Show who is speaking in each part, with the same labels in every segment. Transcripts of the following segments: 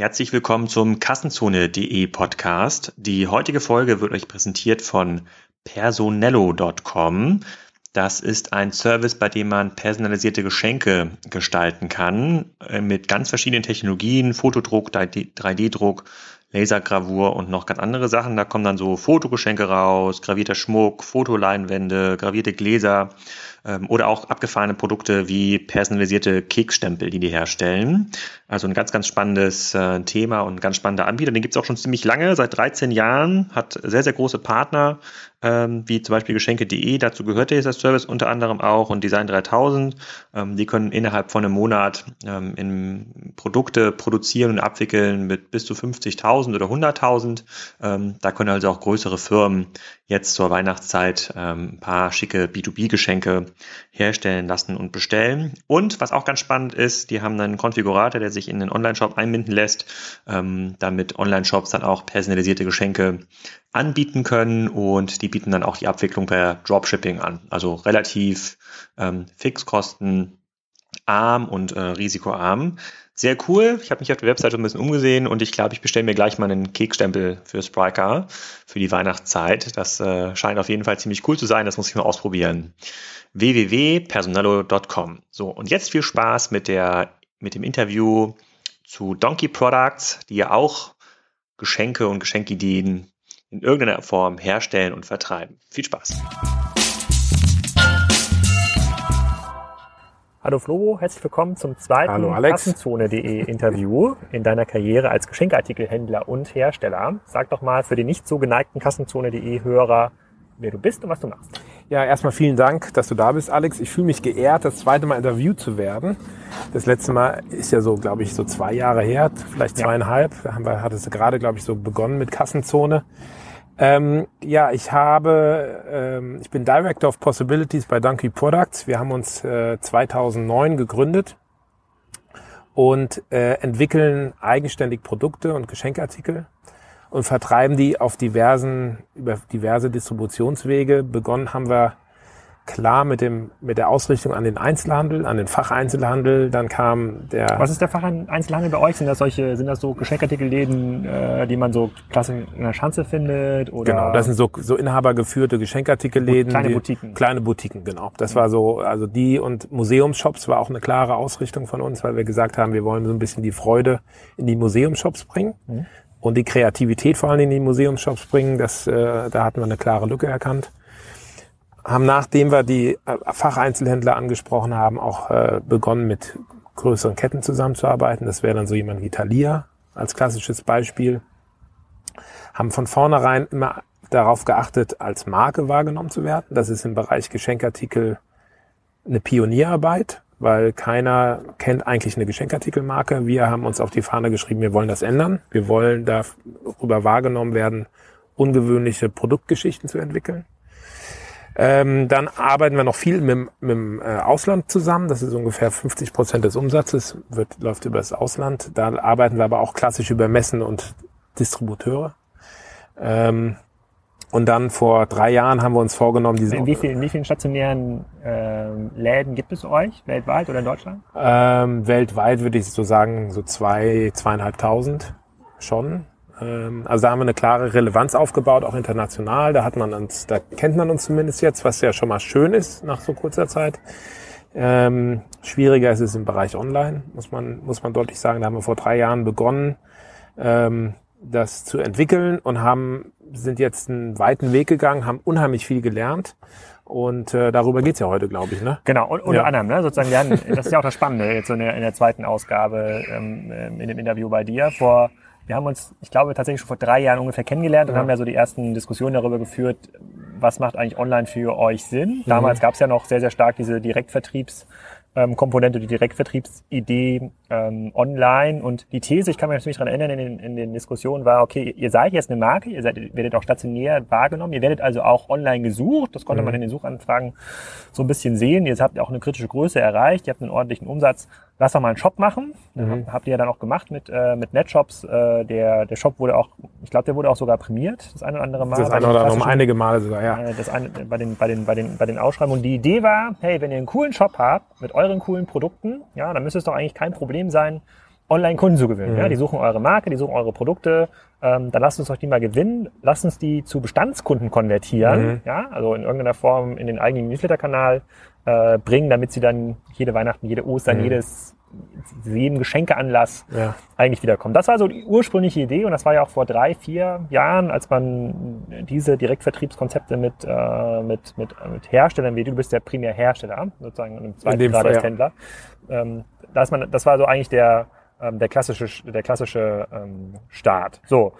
Speaker 1: Herzlich willkommen zum Kassenzone.de Podcast. Die heutige Folge wird euch präsentiert von personello.com. Das ist ein Service, bei dem man personalisierte Geschenke gestalten kann äh, mit ganz verschiedenen Technologien, Fotodruck, 3D-Druck, Lasergravur und noch ganz andere Sachen. Da kommen dann so Fotogeschenke raus, gravierter Schmuck, Fotoleinwände, gravierte Gläser oder auch abgefahrene Produkte wie personalisierte Keksstempel, die die herstellen. Also ein ganz, ganz spannendes äh, Thema und ein ganz spannender Anbieter. Den gibt es auch schon ziemlich lange, seit 13 Jahren, hat sehr, sehr große Partner, ähm, wie zum Beispiel Geschenke.de. Dazu gehört dieser Service unter anderem auch und Design 3000. Ähm, die können innerhalb von einem Monat ähm, in Produkte produzieren und abwickeln mit bis zu 50.000 oder 100.000. Ähm, da können also auch größere Firmen jetzt zur Weihnachtszeit ähm, ein paar schicke B2B-Geschenke herstellen lassen und bestellen. Und was auch ganz spannend ist, die haben einen Konfigurator, der sich in den Online-Shop einbinden lässt, ähm, damit Online-Shops dann auch personalisierte Geschenke anbieten können und die bieten dann auch die Abwicklung per Dropshipping an. Also relativ ähm, Fixkosten und äh, risikoarm. Sehr cool. Ich habe mich auf der Webseite ein bisschen umgesehen und ich glaube, ich bestelle mir gleich mal einen Kekstempel für Spryker für die Weihnachtszeit. Das äh, scheint auf jeden Fall ziemlich cool zu sein. Das muss ich mal ausprobieren. www.personallo.com. So, und jetzt viel Spaß mit, der, mit dem Interview zu Donkey Products, die ja auch Geschenke und Geschenkideen in irgendeiner Form herstellen und vertreiben. Viel Spaß!
Speaker 2: Hallo Flo, herzlich willkommen zum zweiten Kassenzone.de Interview in deiner Karriere als Geschenkartikelhändler und Hersteller. Sag doch mal für die nicht so geneigten Kassenzone.de Hörer, wer du bist und was du machst.
Speaker 3: Ja, erstmal vielen Dank, dass du da bist, Alex. Ich fühle mich geehrt, das zweite Mal interviewt zu werden. Das letzte Mal ist ja so, glaube ich, so zwei Jahre her, vielleicht zweieinhalb. Da haben wir, hat es gerade, glaube ich, so begonnen mit Kassenzone. Ähm, ja, ich habe, ähm, ich bin Director of Possibilities bei Donkey Products. Wir haben uns äh, 2009 gegründet und äh, entwickeln eigenständig Produkte und Geschenkartikel und vertreiben die auf diversen, über diverse Distributionswege. Begonnen haben wir klar mit dem mit der Ausrichtung an den Einzelhandel, an den Facheinzelhandel. Dann kam der.
Speaker 2: Was ist der Facheinzelhandel bei euch? Sind das solche, sind das so Geschenkartikelläden, äh, die man so klassisch in der Schanze findet? Oder?
Speaker 3: Genau, das sind so so inhabergeführte Geschenkartikelläden.
Speaker 2: Kleine Boutiquen.
Speaker 3: Kleine Boutiquen, genau. Das war so, also die und Museumsshops war auch eine klare Ausrichtung von uns, weil wir gesagt haben, wir wollen so ein bisschen die Freude in die Museumsshops bringen. Mhm. Und die Kreativität vor allem in die Museumsshops bringen, das, äh, da hatten wir eine klare Lücke erkannt haben nachdem wir die äh, Facheinzelhändler angesprochen haben, auch äh, begonnen mit größeren Ketten zusammenzuarbeiten. Das wäre dann so jemand wie Thalia als klassisches Beispiel. Haben von vornherein immer darauf geachtet, als Marke wahrgenommen zu werden. Das ist im Bereich Geschenkartikel eine Pionierarbeit, weil keiner kennt eigentlich eine Geschenkartikelmarke. Wir haben uns auf die Fahne geschrieben, wir wollen das ändern. Wir wollen darüber wahrgenommen werden, ungewöhnliche Produktgeschichten zu entwickeln. Ähm, dann arbeiten wir noch viel mit, mit dem äh, Ausland zusammen. Das ist ungefähr 50 Prozent des Umsatzes, wird, läuft über das Ausland. Da arbeiten wir aber auch klassisch über Messen und Distributeure. Ähm, und dann vor drei Jahren haben wir uns vorgenommen, diese.
Speaker 2: In wie vielen, in wie vielen stationären äh, Läden gibt es euch weltweit oder in Deutschland?
Speaker 3: Ähm, weltweit würde ich so sagen, so zwei, zweieinhalbtausend schon. Ähm, also da haben wir eine klare Relevanz aufgebaut, auch international. Da hat man uns, da kennt man uns zumindest jetzt, was ja schon mal schön ist nach so kurzer Zeit. Ähm, schwieriger ist es im Bereich Online, muss man, muss man deutlich sagen. Da haben wir vor drei Jahren begonnen, ähm, das zu entwickeln und haben, sind jetzt einen weiten Weg gegangen, haben unheimlich viel gelernt. Und äh, darüber geht's ja heute, glaube ich. Ne?
Speaker 2: Genau, und, unter ja. anderem, ne? sozusagen, wir hatten, das ist ja auch das Spannende jetzt so in der, in der zweiten Ausgabe ähm, in dem Interview bei dir. Vor wir haben uns, ich glaube, tatsächlich schon vor drei Jahren ungefähr kennengelernt und ja. haben ja so die ersten Diskussionen darüber geführt, was macht eigentlich online für euch Sinn. Mhm. Damals gab es ja noch sehr, sehr stark diese Direktvertriebs- ähm, Komponente, die Direktvertriebsidee ähm, online und die These, ich kann mich natürlich daran erinnern, in den, in den Diskussionen war, okay, ihr seid jetzt eine Marke, ihr seid, werdet auch stationär wahrgenommen, ihr werdet also auch online gesucht, das konnte mhm. man in den Suchanfragen so ein bisschen sehen, ihr habt auch eine kritische Größe erreicht, ihr habt einen ordentlichen Umsatz, lass doch mal einen Shop machen, mhm. habt ihr ja dann auch gemacht mit, äh, mit Netshops, äh, der, der Shop wurde auch, ich glaube, der wurde auch sogar prämiert, das eine oder andere Mal.
Speaker 3: Das eine oder andere einige Male sogar, ja.
Speaker 2: Äh, das eine, bei den, bei den, bei den, bei den Ausschreibungen. Die Idee war, hey, wenn ihr einen coolen Shop habt, mit euren coolen Produkten, ja, dann müsste es doch eigentlich kein Problem sein, Online-Kunden zu gewinnen. Ja? Die suchen eure Marke, die suchen eure Produkte. Ähm, dann lasst uns doch die mal gewinnen. Lasst uns die zu Bestandskunden konvertieren. Ja? Also in irgendeiner Form in den eigenen Newsletter-Kanal äh, bringen, damit sie dann jede Weihnachten, jede Ostern, jedes jedem Geschenkeanlass
Speaker 3: Ja.
Speaker 2: eigentlich wiederkommen. Das war so die ursprüngliche Idee und das war ja auch vor drei, vier Jahren, als man diese Direktvertriebskonzepte mit, äh, mit, mit, mit Herstellern wie du bist ja primär Hersteller, sozusagen im zweiten
Speaker 3: dem
Speaker 2: Grad als
Speaker 3: ja.
Speaker 2: Händler. Ähm, da ist man, das war so eigentlich der, ähm, der klassische, der klassische ähm, Start. So.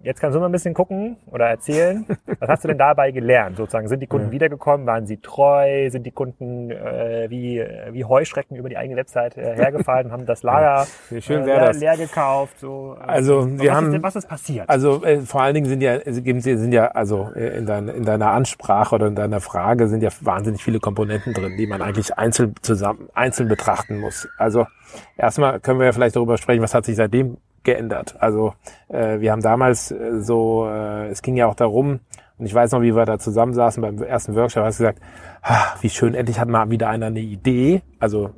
Speaker 2: Jetzt kannst du mal ein bisschen gucken oder erzählen. Was hast du denn dabei gelernt? Sozusagen, sind die Kunden wiedergekommen? Waren sie treu? Sind die Kunden äh, wie, wie Heuschrecken über die eigene Website äh, hergefallen haben das Lager
Speaker 3: Wie schön
Speaker 2: äh,
Speaker 3: das.
Speaker 2: leer gekauft? So, äh,
Speaker 3: Also, wir
Speaker 2: was
Speaker 3: haben-
Speaker 2: ist, denn- was ist passiert?
Speaker 3: Also äh, vor allen Dingen sind ja gibt- sind ja also äh, in, dein, in deiner Ansprache oder in deiner Frage sind ja wahnsinnig viele Komponenten drin, die man eigentlich einzeln zusammen einzeln betrachten muss. Also erstmal können wir ja vielleicht darüber sprechen, was hat sich seitdem geändert. Also äh, wir haben damals äh, so, äh, es ging ja auch darum, und ich weiß noch, wie wir da zusammensaßen beim ersten Workshop, hast gesagt, wie schön, endlich hat mal wieder einer eine Idee, also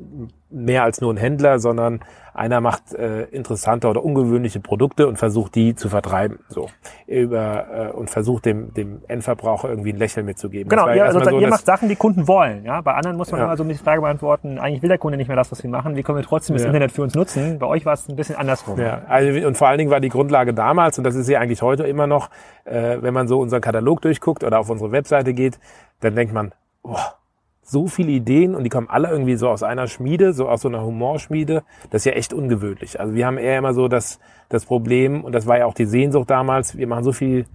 Speaker 3: mehr als nur ein Händler, sondern einer macht äh, interessante oder ungewöhnliche Produkte und versucht die zu vertreiben, so über äh, und versucht dem dem Endverbraucher irgendwie ein Lächeln mitzugeben.
Speaker 2: Genau, ihr, sozusagen,
Speaker 3: so,
Speaker 2: ihr macht Sachen, die Kunden wollen. Ja? Bei anderen muss man
Speaker 3: Ja.
Speaker 2: immer so die Frage beantworten, eigentlich will der Kunde nicht mehr das, was wir machen. Wie können wir trotzdem das
Speaker 3: Ja.
Speaker 2: Internet für uns nutzen? Bei euch war es ein bisschen andersrum.
Speaker 3: Ja, also, und vor allen Dingen war die Grundlage damals, und das ist ja eigentlich heute immer noch, äh, wenn man so unseren Katalog durchguckt oder auf unsere Webseite geht, dann denkt man, boah, so viele Ideen und die kommen alle irgendwie so aus einer Schmiede, so aus so einer Humorschmiede. Das ist ja echt ungewöhnlich. Also wir haben eher immer so das, das Problem, und das war ja auch die Sehnsucht damals, wir machen so viel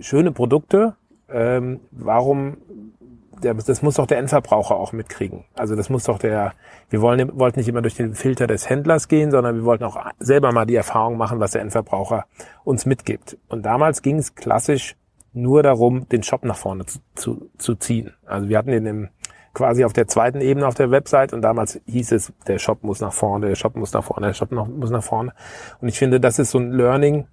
Speaker 3: schöne Produkte. Ähm, warum das muss doch der Endverbraucher auch mitkriegen. Also das muss doch der, wir wollen, wollten nicht immer durch den Filter des Händlers gehen, sondern wir wollten auch selber mal die Erfahrung machen, was der Endverbraucher uns mitgibt. Und damals ging es klassisch nur darum, den Shop nach vorne zu, zu, zu ziehen. Also wir hatten den im, quasi auf der zweiten Ebene auf der Website und damals hieß es, der Shop muss nach vorne, der Shop muss nach vorne, der Shop noch, muss nach vorne. Und ich finde, das ist so ein Learning.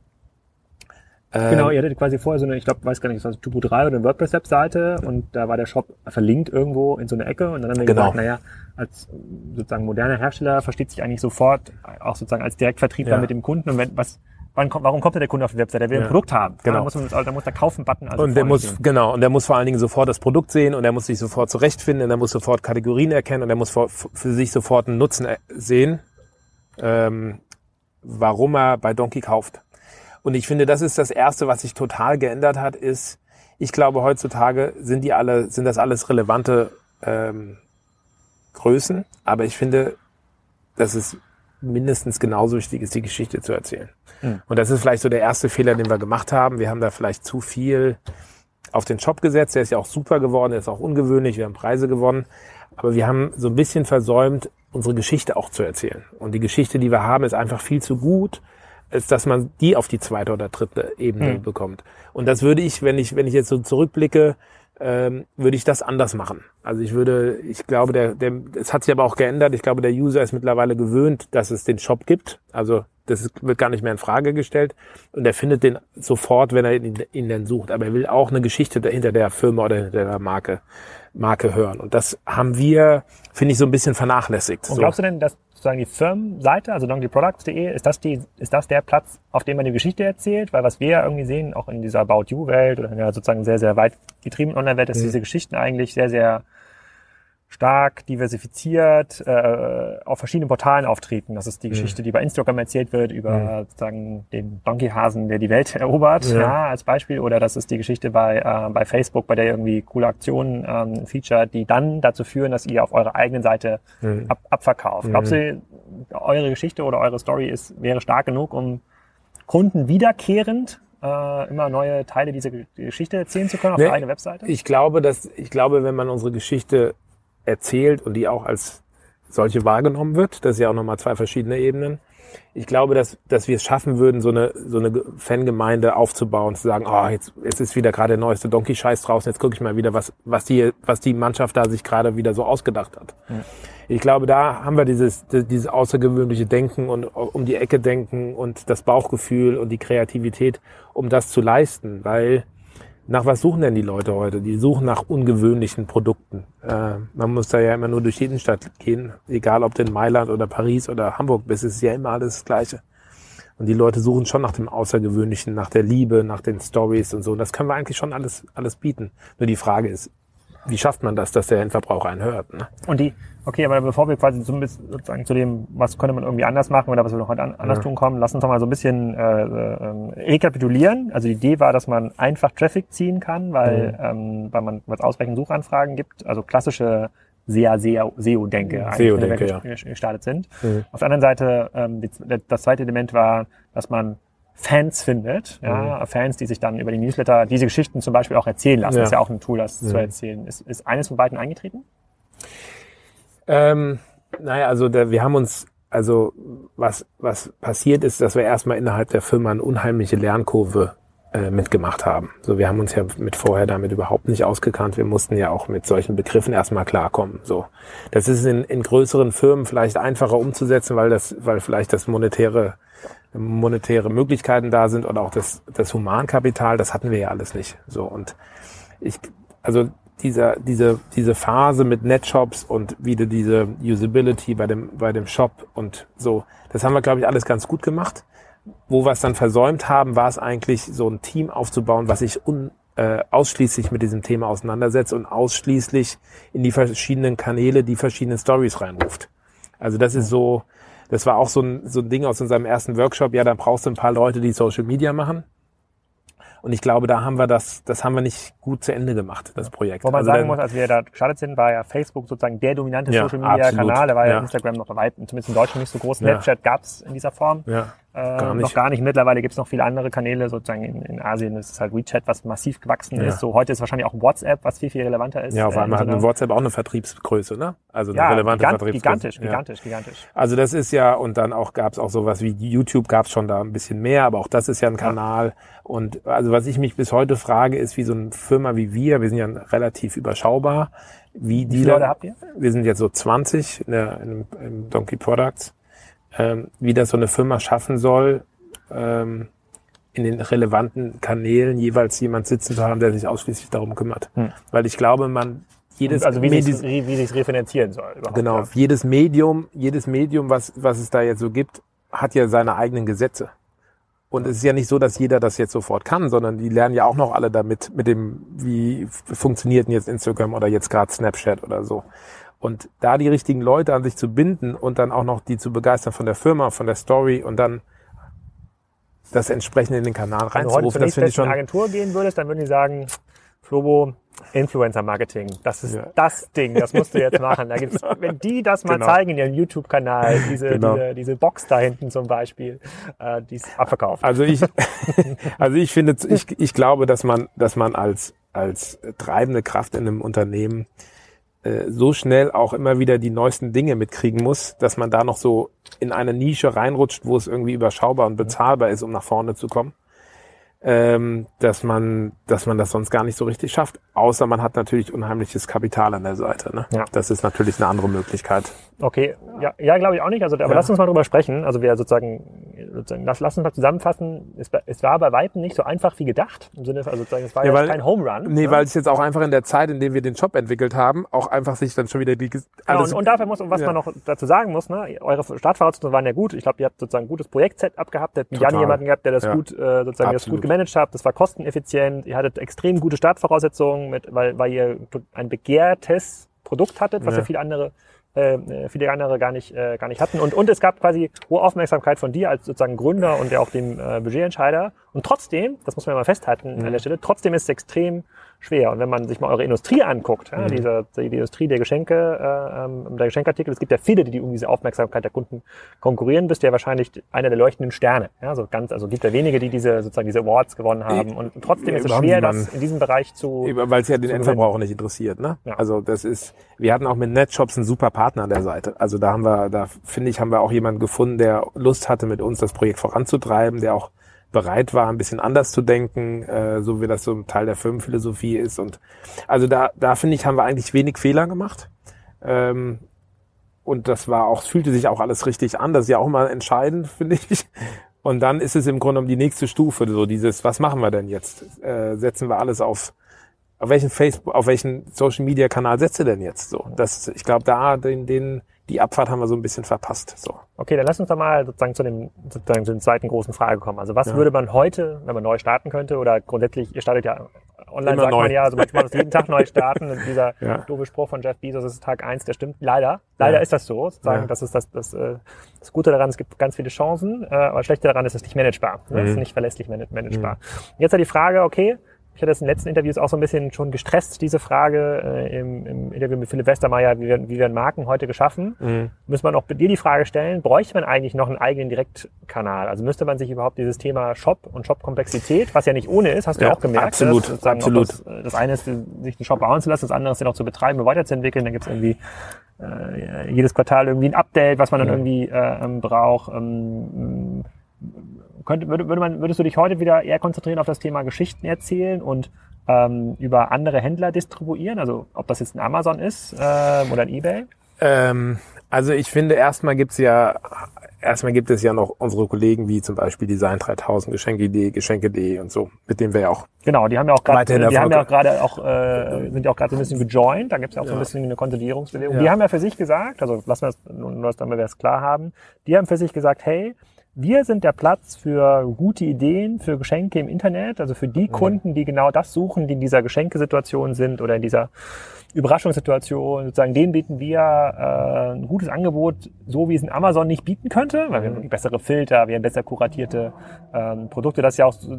Speaker 3: äh,
Speaker 2: Genau, ihr hattet quasi vorher so eine, ich glaube, weiß gar nicht, das war Tubo 3 oder eine WordPress-Webseite und da war der Shop verlinkt irgendwo in so eine Ecke und dann haben wir
Speaker 3: Genau.
Speaker 2: gesagt, naja, als sozusagen moderner Hersteller versteht sich eigentlich sofort auch sozusagen als Direktvertriebler
Speaker 3: Ja.
Speaker 2: mit dem Kunden und wenn, was, kommt, warum kommt der Kunde auf die Webseite? Der will
Speaker 3: Ja.
Speaker 2: ein Produkt haben.
Speaker 3: Genau.
Speaker 2: Da muss, man, da muss der Kaufen-Button also
Speaker 3: und der muss,
Speaker 2: stehen.
Speaker 3: genau, und der muss vor allen Dingen sofort das Produkt sehen und er muss sich sofort zurechtfinden und er muss sofort Kategorien erkennen und er muss vor, für sich sofort einen Nutzen sehen, ähm, warum er bei Donkey kauft. Und ich finde, das ist das Erste, was sich total geändert hat, ist, ich glaube, heutzutage sind die alle, sind das alles relevante ähm, Größen, aber ich finde, dass es mindestens genauso wichtig ist, die Geschichte zu erzählen. Und das ist vielleicht so der erste Fehler, den wir gemacht haben. Wir haben da vielleicht zu viel auf den Shop gesetzt. Der ist ja auch super geworden, der ist auch ungewöhnlich, wir haben Preise gewonnen. Aber wir haben so ein bisschen versäumt, unsere Geschichte auch zu erzählen. Und die Geschichte, die wir haben, ist einfach viel zu gut, als dass man die auf die zweite oder dritte Ebene bekommt. Und das würde ich, wenn ich, wenn ich jetzt so zurückblicke, ähm, würde ich das anders machen. Also ich würde, ich glaube, der, der, es hat sich aber auch geändert. Ich glaube, der User ist mittlerweile gewöhnt, dass es den Shop gibt. Also das wird gar nicht mehr in Frage gestellt. Und er findet den sofort, wenn er ihn, ihn denn sucht. Aber er will auch eine Geschichte hinter der Firma oder hinter der Marke, Marke hören. Und das haben wir, finde ich, so ein bisschen vernachlässigt.
Speaker 2: Und
Speaker 3: so.
Speaker 2: glaubst du denn, dass sozusagen die Firmenseite, also donkeyproducts.de, ist das die, ist das der Platz, auf dem man die Geschichte erzählt? Weil was wir ja irgendwie sehen, auch in dieser About You Welt oder in der sozusagen sehr, sehr weit getriebenen Online-Welt, dass diese Geschichten eigentlich sehr, sehr stark diversifiziert äh, auf verschiedenen Portalen auftreten. Das ist die Geschichte, die bei Instagram erzählt wird über sozusagen den Donkeyhasen, der die Welt erobert,
Speaker 3: Ja.
Speaker 2: ja. als Beispiel. Oder das ist die Geschichte bei, äh, bei Facebook, bei der irgendwie coole Aktionen ähm, featured, die dann dazu führen, dass ihr auf eurer eigenen Seite ab, abverkauft. Glaubst du, eure Geschichte oder eure Story ist, wäre stark genug, um Kunden wiederkehrend äh, immer neue Teile dieser Ge- Geschichte erzählen zu können auf
Speaker 3: Nee,
Speaker 2: der eigenen Webseite?
Speaker 3: Ich glaube, dass, ich glaube, wenn man unsere Geschichte erzählt und die auch als solche wahrgenommen wird, das ist ja auch nochmal zwei verschiedene Ebenen. Ich glaube, dass, dass wir es schaffen würden, so eine, so eine Fangemeinde aufzubauen, zu sagen, oh, jetzt, jetzt ist wieder gerade der neueste Donkey-Scheiß draußen, jetzt gucke ich mal wieder, was, was die, was die Mannschaft da sich gerade wieder so ausgedacht hat. Ich glaube, da haben wir dieses, dieses außergewöhnliche Denken und um die Ecke denken und das Bauchgefühl und die Kreativität, um das zu leisten, weil nach was suchen denn die Leute heute? Die suchen nach ungewöhnlichen Produkten. Äh, man muss da ja immer nur durch jeden Stadt gehen, egal ob in Mailand oder Paris oder Hamburg bist, ist ja immer alles das Gleiche. Und die Leute suchen schon nach dem Außergewöhnlichen, nach der Liebe, nach den Stories und so. Und das können wir eigentlich schon alles, alles bieten. Nur die Frage ist, wie schafft man das, dass der Endverbraucher einen hört? Ne?
Speaker 2: Und die, okay, aber bevor wir quasi bisschen sozusagen zu dem, was könnte man irgendwie anders machen oder was wir noch heute anders ja. tun kommen, lass uns doch mal so ein bisschen äh, äh, rekapitulieren. Also die Idee war, dass man einfach Traffic ziehen kann, weil, mhm. ähm, weil man was ausreichend Suchanfragen gibt, also klassische sehr, sehr SEO-Denke
Speaker 3: SEO-Denke
Speaker 2: ja. gestartet sind. Mhm. Auf der anderen Seite, ähm, die, das zweite Element war, dass man Fans findet, ja, mhm. Fans, die sich dann über die Newsletter diese Geschichten zum Beispiel auch erzählen lassen. Ja. Das ist ja auch ein Tool, das mhm. zu erzählen. Ist, ist eines von beiden eingetreten?
Speaker 3: Ähm, naja, also da, wir haben uns, also was, was passiert ist, dass wir erstmal innerhalb der Firma eine unheimliche Lernkurve äh, mitgemacht haben. So, wir haben uns ja mit vorher damit überhaupt nicht ausgekannt. Wir mussten ja auch mit solchen Begriffen erstmal klarkommen. So, das ist in, in größeren Firmen vielleicht einfacher umzusetzen, weil das, weil vielleicht das monetäre monetäre Möglichkeiten da sind oder auch das, das Humankapital, das hatten wir ja alles nicht. So und ich, also dieser, diese, diese Phase mit Netshops und wieder diese Usability bei dem, bei dem Shop und so, das haben wir, glaube ich, alles ganz gut gemacht. Wo wir es dann versäumt haben, war es eigentlich, so ein Team aufzubauen, was sich un, äh, ausschließlich mit diesem Thema auseinandersetzt und ausschließlich in die verschiedenen Kanäle die verschiedenen Stories reinruft. Also das ist so, das war auch so ein, so ein Ding aus unserem ersten Workshop. Ja, dann brauchst du ein paar Leute, die Social Media machen. Und ich glaube, da haben wir das, das haben wir nicht gut zu Ende gemacht, das Projekt.
Speaker 2: Wo man also sagen muss, als wir da gestartet sind, war ja Facebook sozusagen der dominante ja, Social Media absolut. Kanal. Da war ja, ja, Instagram noch weit, zumindest in Deutschland nicht so groß. Ja. Snapchat gab es in dieser Form.
Speaker 3: Ja.
Speaker 2: Äh, gar noch gar nicht. Mittlerweile gibt es noch viele andere Kanäle, sozusagen in, in Asien ist es halt WeChat, was massiv gewachsen ja. ist. So heute ist wahrscheinlich auch WhatsApp, was viel, viel relevanter ist.
Speaker 3: Ja, auf einmal äh, hat eine WhatsApp auch eine Vertriebsgröße, ne?
Speaker 2: Also eine ja, relevante gigant, Vertriebsgröße. Gigantisch, ja. gigantisch, gigantisch.
Speaker 3: Also das ist ja, und dann auch gab es auch sowas wie YouTube, gab es schon da ein bisschen mehr, aber auch das ist ja ein Kanal. Und also was ich mich bis heute frage, ist, wie so eine Firma wie wir, wir sind ja relativ überschaubar, wie die. Wie
Speaker 2: viele Leute habt ihr?
Speaker 3: Wir sind jetzt so 20 in, der, in, in Donkey Products. Ähm, wie das so eine Firma schaffen soll, ähm, in den relevanten Kanälen jeweils jemand sitzen zu haben, der sich ausschließlich darum kümmert. Hm. Weil ich glaube, man jedes
Speaker 2: also wie sich wie sich refinanzieren soll.
Speaker 3: Genau, ja. jedes Medium, jedes Medium, was was es da jetzt so gibt, hat ja seine eigenen Gesetze. Und es ist ja nicht so, dass jeder das jetzt sofort kann, sondern die lernen ja auch noch alle damit, mit dem, wie funktioniert denn jetzt Instagram oder jetzt gerade Snapchat oder so. Und da die richtigen Leute an sich zu binden und dann auch noch die zu begeistern von der Firma, von der Story und dann das entsprechend in den Kanal reinzurufen.
Speaker 2: Wenn du zur nächsten Agentur gehen würdest, dann würden die sagen, Flobo, Influencer Marketing, das ist ja. das Ding, das musst du jetzt machen. Da gibt's, wenn die das mal genau. zeigen in ihrem YouTube-Kanal, diese, genau. diese, diese Box da hinten zum Beispiel, äh, die ist abverkauft.
Speaker 3: Also ich, also ich finde, ich, ich glaube, dass man, dass man als, als treibende Kraft in einem Unternehmen so schnell auch immer wieder die neuesten Dinge mitkriegen muss, dass man da noch so in eine Nische reinrutscht, wo es irgendwie überschaubar und bezahlbar ist, um nach vorne zu kommen ähm, dass man, dass man das sonst gar nicht so richtig schafft. Außer man hat natürlich unheimliches Kapital an der Seite. Ne? Ja. Das ist natürlich eine andere Möglichkeit.
Speaker 2: Okay, ja, ja glaube ich auch nicht. Also, aber ja. lass uns mal drüber sprechen. Also wir sozusagen, sozusagen lass, lass uns mal zusammenfassen. Es, es war bei Weitem nicht so einfach wie gedacht. Im Sinne, also sozusagen, es war ja, weil, kein Home Run.
Speaker 3: Nee, ne? weil es jetzt auch einfach in der Zeit, in der wir den Job entwickelt haben, auch einfach sich dann schon wieder die
Speaker 2: alles genau, und, und dafür muss, was ja. man noch dazu sagen muss, ne, eure Startvoraussetzungen waren ja gut. Ich glaube, ihr habt sozusagen ein gutes Projekt-Setup gehabt, ihr habt Jan jemanden gehabt, der das gut, äh, sozusagen das gut gemanagt hat. Das war kosteneffizient. Ihr hattet extrem gute Startvoraussetzungen, mit, weil, weil ihr ein begehrtes Produkt hattet, was ja, ja viele andere äh, viele andere gar nicht, äh, gar nicht hatten. Und, und es gab quasi hohe Aufmerksamkeit von dir als sozusagen Gründer und ja auch dem äh, Budgetentscheider. Und trotzdem, das muss man mal festhalten mhm. an der Stelle, trotzdem ist es extrem schwer. Und wenn man sich mal eure Industrie anguckt, ja, mhm. diese, die Industrie der Geschenke, äh, ähm, der Geschenkartikel, es gibt ja viele, die um diese Aufmerksamkeit der Kunden konkurrieren, bist ja wahrscheinlich einer der leuchtenden Sterne. Ja, so ganz, also gibt ja wenige, die diese sozusagen diese Awards gewonnen haben. Und trotzdem ist es schwer, das in diesem Bereich zu.
Speaker 3: Weil es ja den Endverbraucher nicht interessiert, ne? Ja. Also das ist, wir hatten auch mit Netshops einen super Partner an der Seite. Also da haben wir, da finde ich, haben wir auch jemanden gefunden, der Lust hatte, mit uns das Projekt voranzutreiben, der auch bereit war, ein bisschen anders zu denken, äh, so wie das so ein Teil der Firmenphilosophie ist. Und also da, da finde ich, haben wir eigentlich wenig Fehler gemacht. Ähm, und das war auch, fühlte sich auch alles richtig an. Das ist ja auch mal entscheidend, finde ich. Und dann ist es im Grunde um die nächste Stufe, so dieses, was machen wir denn jetzt? Äh, setzen wir alles auf, auf welchen Facebook, auf welchen Social Media Kanal setzt ihr denn jetzt? So, das, ich glaube, da den, den, die Abfahrt haben wir so ein bisschen verpasst. So.
Speaker 2: Okay, dann lass uns doch mal sozusagen zu dem, sozusagen zu dem zweiten großen Frage kommen. Also was ja. würde man heute, wenn man neu starten könnte, oder grundsätzlich, ihr startet ja online, Immer sagt neu. man ja, also manchmal muss jeden Tag neu starten. Und dieser ja. doofe Spruch von Jeff Bezos, das ist Tag eins, der stimmt leider. Leider ja. ist das so. Sozusagen, das ist das, das, äh, das Gute daran, es gibt ganz viele Chancen, äh, aber das Schlechte daran ist, es ist nicht managebar. Mhm. Es ist nicht verlässlich managebar. Mhm. Jetzt hat die Frage, okay, ich hatte das in den letzten Interviews auch so ein bisschen schon gestresst, diese Frage äh, im, im Interview mit Philipp Westermeier, wie werden, wie werden Marken heute geschaffen? Mhm. Müsste man auch bei dir die Frage stellen, bräuchte man eigentlich noch einen eigenen Direktkanal? Also müsste man sich überhaupt dieses Thema Shop und Shop-Komplexität, was ja nicht ohne ist, hast du ja, auch gemerkt.
Speaker 3: Absolut,
Speaker 2: dass,
Speaker 3: absolut.
Speaker 2: Das, das, eine ist, sich den Shop bauen zu lassen, das andere ist den auch zu betreiben und weiterzuentwickeln. Dann gibt es irgendwie äh, jedes Quartal irgendwie ein Update, was man dann ja. irgendwie äh, ähm, braucht. Ähm, könnte, würde, würde man, würdest du dich heute wieder eher konzentrieren auf das Thema Geschichten erzählen und ähm, über andere Händler distribuieren? Also ob das jetzt ein Amazon ist äh, oder ein eBay?
Speaker 3: Ähm, also ich finde, erstmal gibt's ja erstmal gibt es ja noch unsere Kollegen wie zum Beispiel Design 3000, Geschenke.de, Geschenke.de und so, mit denen wir ja auch
Speaker 2: genau, die haben ja auch gerade, die haben ja auch gerade auch äh, sind ja auch gerade so ein bisschen gejoint. Da gibt's ja auch ja. so ein bisschen eine Konsolidierungsbewegung. Ja. Die haben ja für sich gesagt, also lassen wir das nur, damit wir es klar haben, die haben für sich gesagt, hey, wir sind der Platz für gute Ideen, für Geschenke im Internet, also für die mhm. Kunden, die genau das suchen, die in dieser Geschenkesituation sind oder in dieser Überraschungssituation, sozusagen, denen bieten wir äh, ein gutes Angebot, so wie es in Amazon nicht bieten könnte, weil wir haben bessere Filter, wir haben besser kuratierte ähm, Produkte. Das ist ja auch so,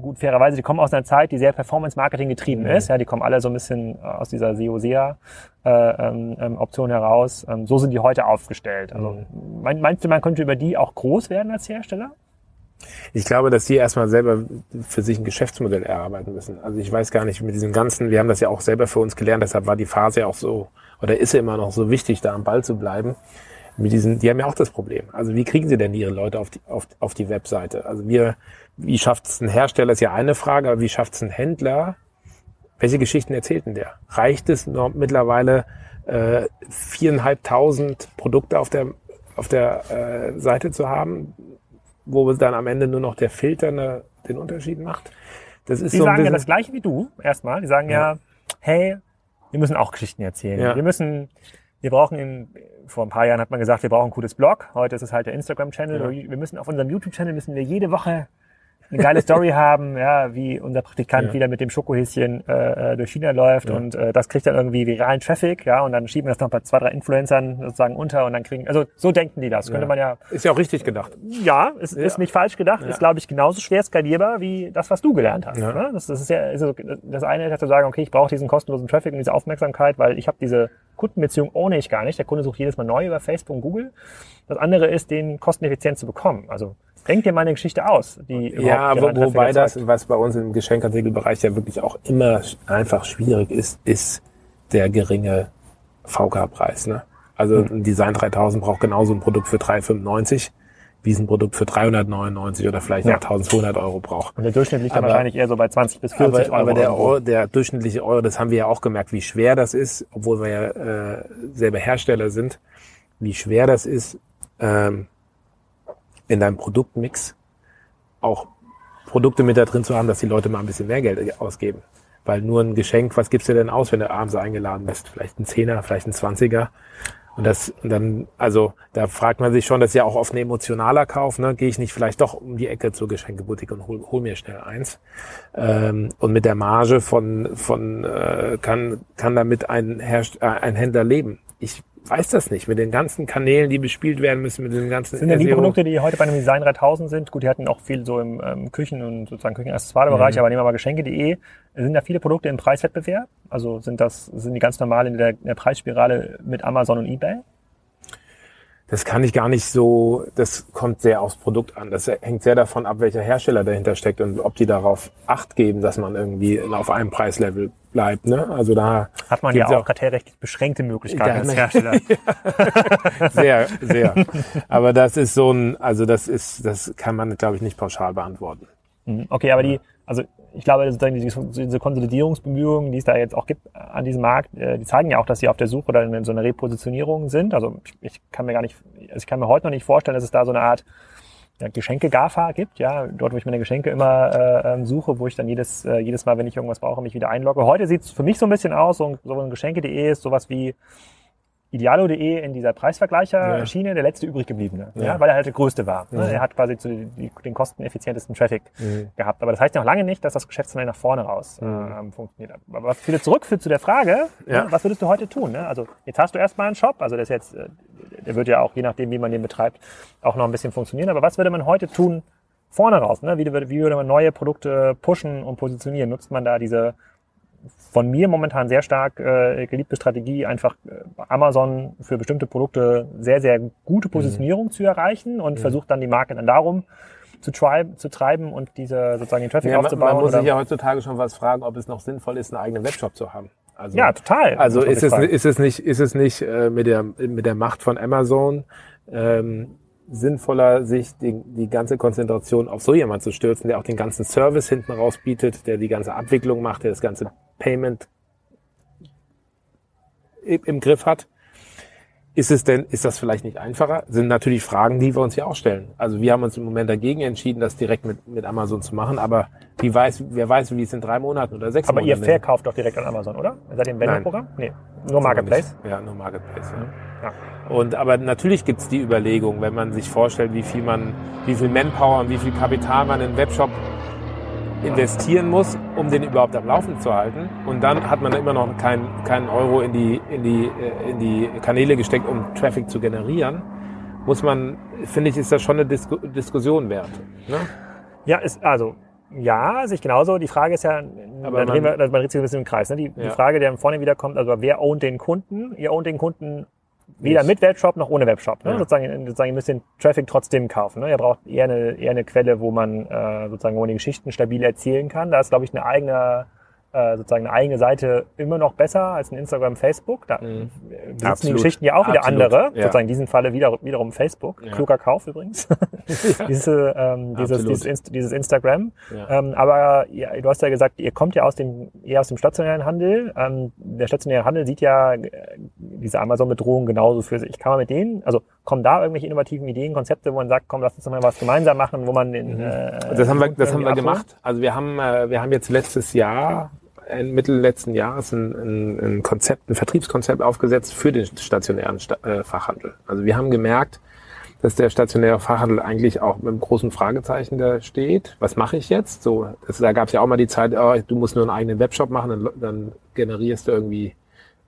Speaker 2: gut fairerweise, die kommen aus einer Zeit, die sehr Performance-Marketing getrieben mhm. ist. Ja, die kommen alle so ein bisschen äh, aus dieser SEO-SEA äh, ähm, ähm, Option heraus. Ähm, so sind die heute aufgestellt. Also mhm. meinst du, man könnte über die auch groß werden als Hersteller?
Speaker 3: Ich glaube, dass die erstmal selber für sich ein Geschäftsmodell erarbeiten müssen. Also ich weiß gar nicht, mit diesem ganzen, wir haben das ja auch selber für uns gelernt, deshalb war die Phase ja auch so, oder ist sie immer noch so wichtig, da am Ball zu bleiben. Mit diesen, die haben ja auch das Problem. Also wie kriegen sie denn ihre Leute auf die, auf, auf die Webseite? Also wir, wie schafft es ein Hersteller, ist ja eine Frage, aber wie schafft es ein Händler? Welche Geschichten erzählt denn der? Reicht es noch mittlerweile äh, viereinhalbtausend Produkte auf der auf der äh, Seite zu haben? wo dann am Ende nur noch der Filter eine, den Unterschied macht.
Speaker 2: Das ist die so sagen ja das gleiche wie du erstmal. Die sagen ja, ja hey, wir müssen auch Geschichten erzählen. Ja. Wir müssen, wir brauchen in, vor ein paar Jahren hat man gesagt, wir brauchen ein cooles Blog. Heute ist es halt der Instagram-Channel. Ja. Wir müssen auf unserem YouTube-Channel müssen wir jede Woche eine geile Story haben, ja, wie unser Praktikant ja. wieder mit dem Schokohäschen äh, äh, durch China läuft ja. und äh, das kriegt dann irgendwie viralen Traffic, ja, und dann schieben wir das noch bei zwei, drei Influencern sozusagen unter und dann kriegen, also so denken die das. Könnte man ja.
Speaker 3: Ist ja auch richtig gedacht.
Speaker 2: Ja, ist, ist nicht falsch gedacht, ist glaube ich genauso schwer skalierbar wie das, was du gelernt hast. Ne? Das, das ist ja also das eine ist ja zu sagen, okay, ich brauche diesen kostenlosen Traffic und diese Aufmerksamkeit, weil ich habe diese Kundenbeziehung ohne ich gar nicht. Der Kunde sucht jedes Mal neu über Facebook und Google. Das andere ist, den kosteneffizient zu bekommen. Also Denk dir mal eine Geschichte aus, die
Speaker 3: Ja, wo, wobei das, was bei uns im Geschenkartikelbereich ja wirklich auch immer einfach schwierig ist, ist der geringe VK-Preis. Ne? Also hm. ein Design 3000 braucht genauso ein Produkt für 395 wie es ein Produkt für 399 oder vielleicht ja. auch 1200 Euro braucht.
Speaker 2: Und der Durchschnitt liegt aber, wahrscheinlich eher so bei 20 bis 40
Speaker 3: aber, Euro. Aber der, Euro, der durchschnittliche Euro, das haben wir ja auch gemerkt, wie schwer das ist, obwohl wir ja äh, selber Hersteller sind, wie schwer das ist, ähm, in deinem Produktmix auch Produkte mit da drin zu haben, dass die Leute mal ein bisschen mehr Geld ausgeben. Weil nur ein Geschenk, was gibst du denn aus, wenn du abends eingeladen bist? Vielleicht ein Zehner, vielleicht ein Zwanziger. Und das, und dann, also, da fragt man sich schon, das ist ja auch oft ein emotionaler Kauf, ne? Gehe ich nicht vielleicht doch um die Ecke zur Geschenkeboutique und hol, hol mir schnell eins. Ähm, und mit der Marge von, von äh, kann, kann damit ein, Herst äh, ein Händler leben. Ich weiß das nicht. Mit den ganzen Kanälen, die bespielt werden müssen, mit den ganzen.
Speaker 2: Sind denn die Produkte, die heute bei einem Design 3000 sind? Gut, die hatten auch viel so im ähm, Küchen- und sozusagen Küchenaccessoire-Bereich, mhm. aber nehmen wir mal Geschenke.de. Sind da viele Produkte im Preiswettbewerb? Also sind das, sind die ganz normal in der, in der Preisspirale mit Amazon und eBay?
Speaker 3: Das kann ich gar nicht so, das kommt sehr aufs Produkt an. Das hängt sehr davon ab, welcher Hersteller dahinter steckt und ob die darauf Acht geben, dass man irgendwie auf einem Preislevel bleibt. Ne? Also da
Speaker 2: hat man ja auch kartellrechtlich beschränkte Möglichkeiten als Hersteller.
Speaker 3: sehr, sehr. Aber das ist so ein, also das ist, das kann man, glaube ich, nicht pauschal beantworten.
Speaker 2: Mhm. Okay, aber die, also ich glaube, sozusagen diese Konsolidierungsbemühungen, die es da jetzt auch gibt an diesem Markt, äh, die zeigen ja auch, dass sie auf der Suche oder in so einer Repositionierung sind. Also ich, kann mir gar nicht, also ich kann mir heute noch nicht vorstellen, dass es da so eine Art ja, Geschenke-GAFA gibt, ja, dort, wo ich meine Geschenke immer äh, ähm, suche, wo ich dann jedes, äh, jedes Mal, wenn ich irgendwas brauche, mich wieder einlogge. Heute sieht es für mich so ein bisschen aus, so, so ein Geschenke.de ist sowas wie idealo.de in dieser Preisvergleicher-Schiene der letzte übrig gebliebene, ja. ja. weil er halt der größte war. Ne? Er hat quasi zu, die, den kosteneffizientesten Traffic mhm. gehabt. Aber das heißt ja noch lange nicht, dass das Geschäftsmodell nach vorne raus mhm. ähm, funktioniert. Aber was wieder zurückführt zu der Frage, ja. ne? was würdest du heute tun? Ne? Also jetzt hast du erstmal einen Shop, also das jetzt, äh, der wird ja auch, je nachdem, wie man den betreibt, auch noch ein bisschen funktionieren. Aber was würde man heute tun vorne raus? Ne? Wie, wie würde man neue Produkte pushen und positionieren? Nutzt man da diese von mir momentan sehr stark äh, geliebte Strategie, einfach äh, Amazon für bestimmte Produkte sehr, sehr gute mhm. Positionierung mhm. zu erreichen und mhm. versucht dann die Marke dann darum zu, tri zu treiben und diese sozusagen den Traffic ja, aufzubauen.
Speaker 3: Man muss sich ja heutzutage schon was fragen, ob es noch sinnvoll ist, einen eigenen Webshop zu haben.
Speaker 2: Also, ja, total.
Speaker 3: Also ist es, ist es nicht, ist es nicht äh, mit der mit der Macht von Amazon ähm, sinnvoller, sich die, die ganze Konzentration auf so jemand zu stürzen, der auch den ganzen Service hinten raus bietet, der die ganze Abwicklung macht, der das ganze Payment im Griff hat. Ist es denn, ist das vielleicht nicht einfacher? Sind natürlich Fragen, die wir uns ja auch stellen. Also wir haben uns im Moment dagegen entschieden, das direkt mit, mit Amazon zu machen, aber wie weiß, wer weiß, wie es in drei Monaten oder sechs
Speaker 2: aber
Speaker 3: Monaten
Speaker 2: Aber ihr verkauft doch direkt an Amazon, oder? Seid ihr im Vendor-Programm? Nee, nur Marketplace?
Speaker 3: Ja, nur Marketplace, ja. Mhm. ja. Und aber natürlich gibt's die Überlegung, wenn man sich vorstellt, wie viel man, wie viel Manpower und wie viel Kapital man in einen Webshop investieren muss, um den überhaupt am Laufen zu halten. Und dann hat man immer noch keinen keinen Euro in die, in, die, äh, in die Kanäle gesteckt, um Traffic zu generieren. Muss man, finde ich, ist das schon eine Disku Diskussion wert. Ne?
Speaker 2: Ja, ist, also ja, sich genauso. Die Frage ist ja, aber man, wir, also man dreht sich ein bisschen im Kreis. Ne? Die, ja. die Frage, die vorne wieder kommt, also wer ownt den Kunden? Ihr ownt den Kunden Weder mit Webshop noch ohne Webshop. Ne? Ja. Sozusagen, sozusagen, ihr müsst den Traffic trotzdem kaufen. Ne? Ihr braucht eher eine, eher eine Quelle, wo man äh, sozusagen wo man die Geschichten stabil erzählen kann. Da ist, glaube ich, eine eigene äh, sozusagen eine eigene Seite immer noch besser als ein Instagram, Facebook. Da mhm. besitzen die Geschichten ja auch wieder Absolut. andere. Ja. Sozusagen in diesem Falle wieder, wiederum Facebook. Ja. Kluger Kauf übrigens. Diese, ähm, dieses, dieses, dieses, Instagram. Ja. Ähm, aber ja, du hast ja gesagt, ihr kommt ja aus dem, eher aus dem stationären Handel. Ähm, der stationäre Handel sieht ja äh, diese Amazon-Bedrohung genauso für sich. Kann man mit denen, also kommen da irgendwelche innovativen Ideen, Konzepte, wo man sagt, komm, lass uns doch mal was gemeinsam machen, wo man den, mhm.
Speaker 3: äh, Das haben wir, das haben wir gemacht. Also wir haben, äh, wir haben jetzt letztes Jahr Mitte letzten Jahres ein, ein, ein Konzept, ein Vertriebskonzept aufgesetzt für den stationären Sta äh, Fachhandel. Also wir haben gemerkt, dass der stationäre Fachhandel eigentlich auch mit einem großen Fragezeichen da steht. Was mache ich jetzt? So, das, da gab es ja auch mal die Zeit, oh, du musst nur einen eigenen Webshop machen, dann, dann generierst du irgendwie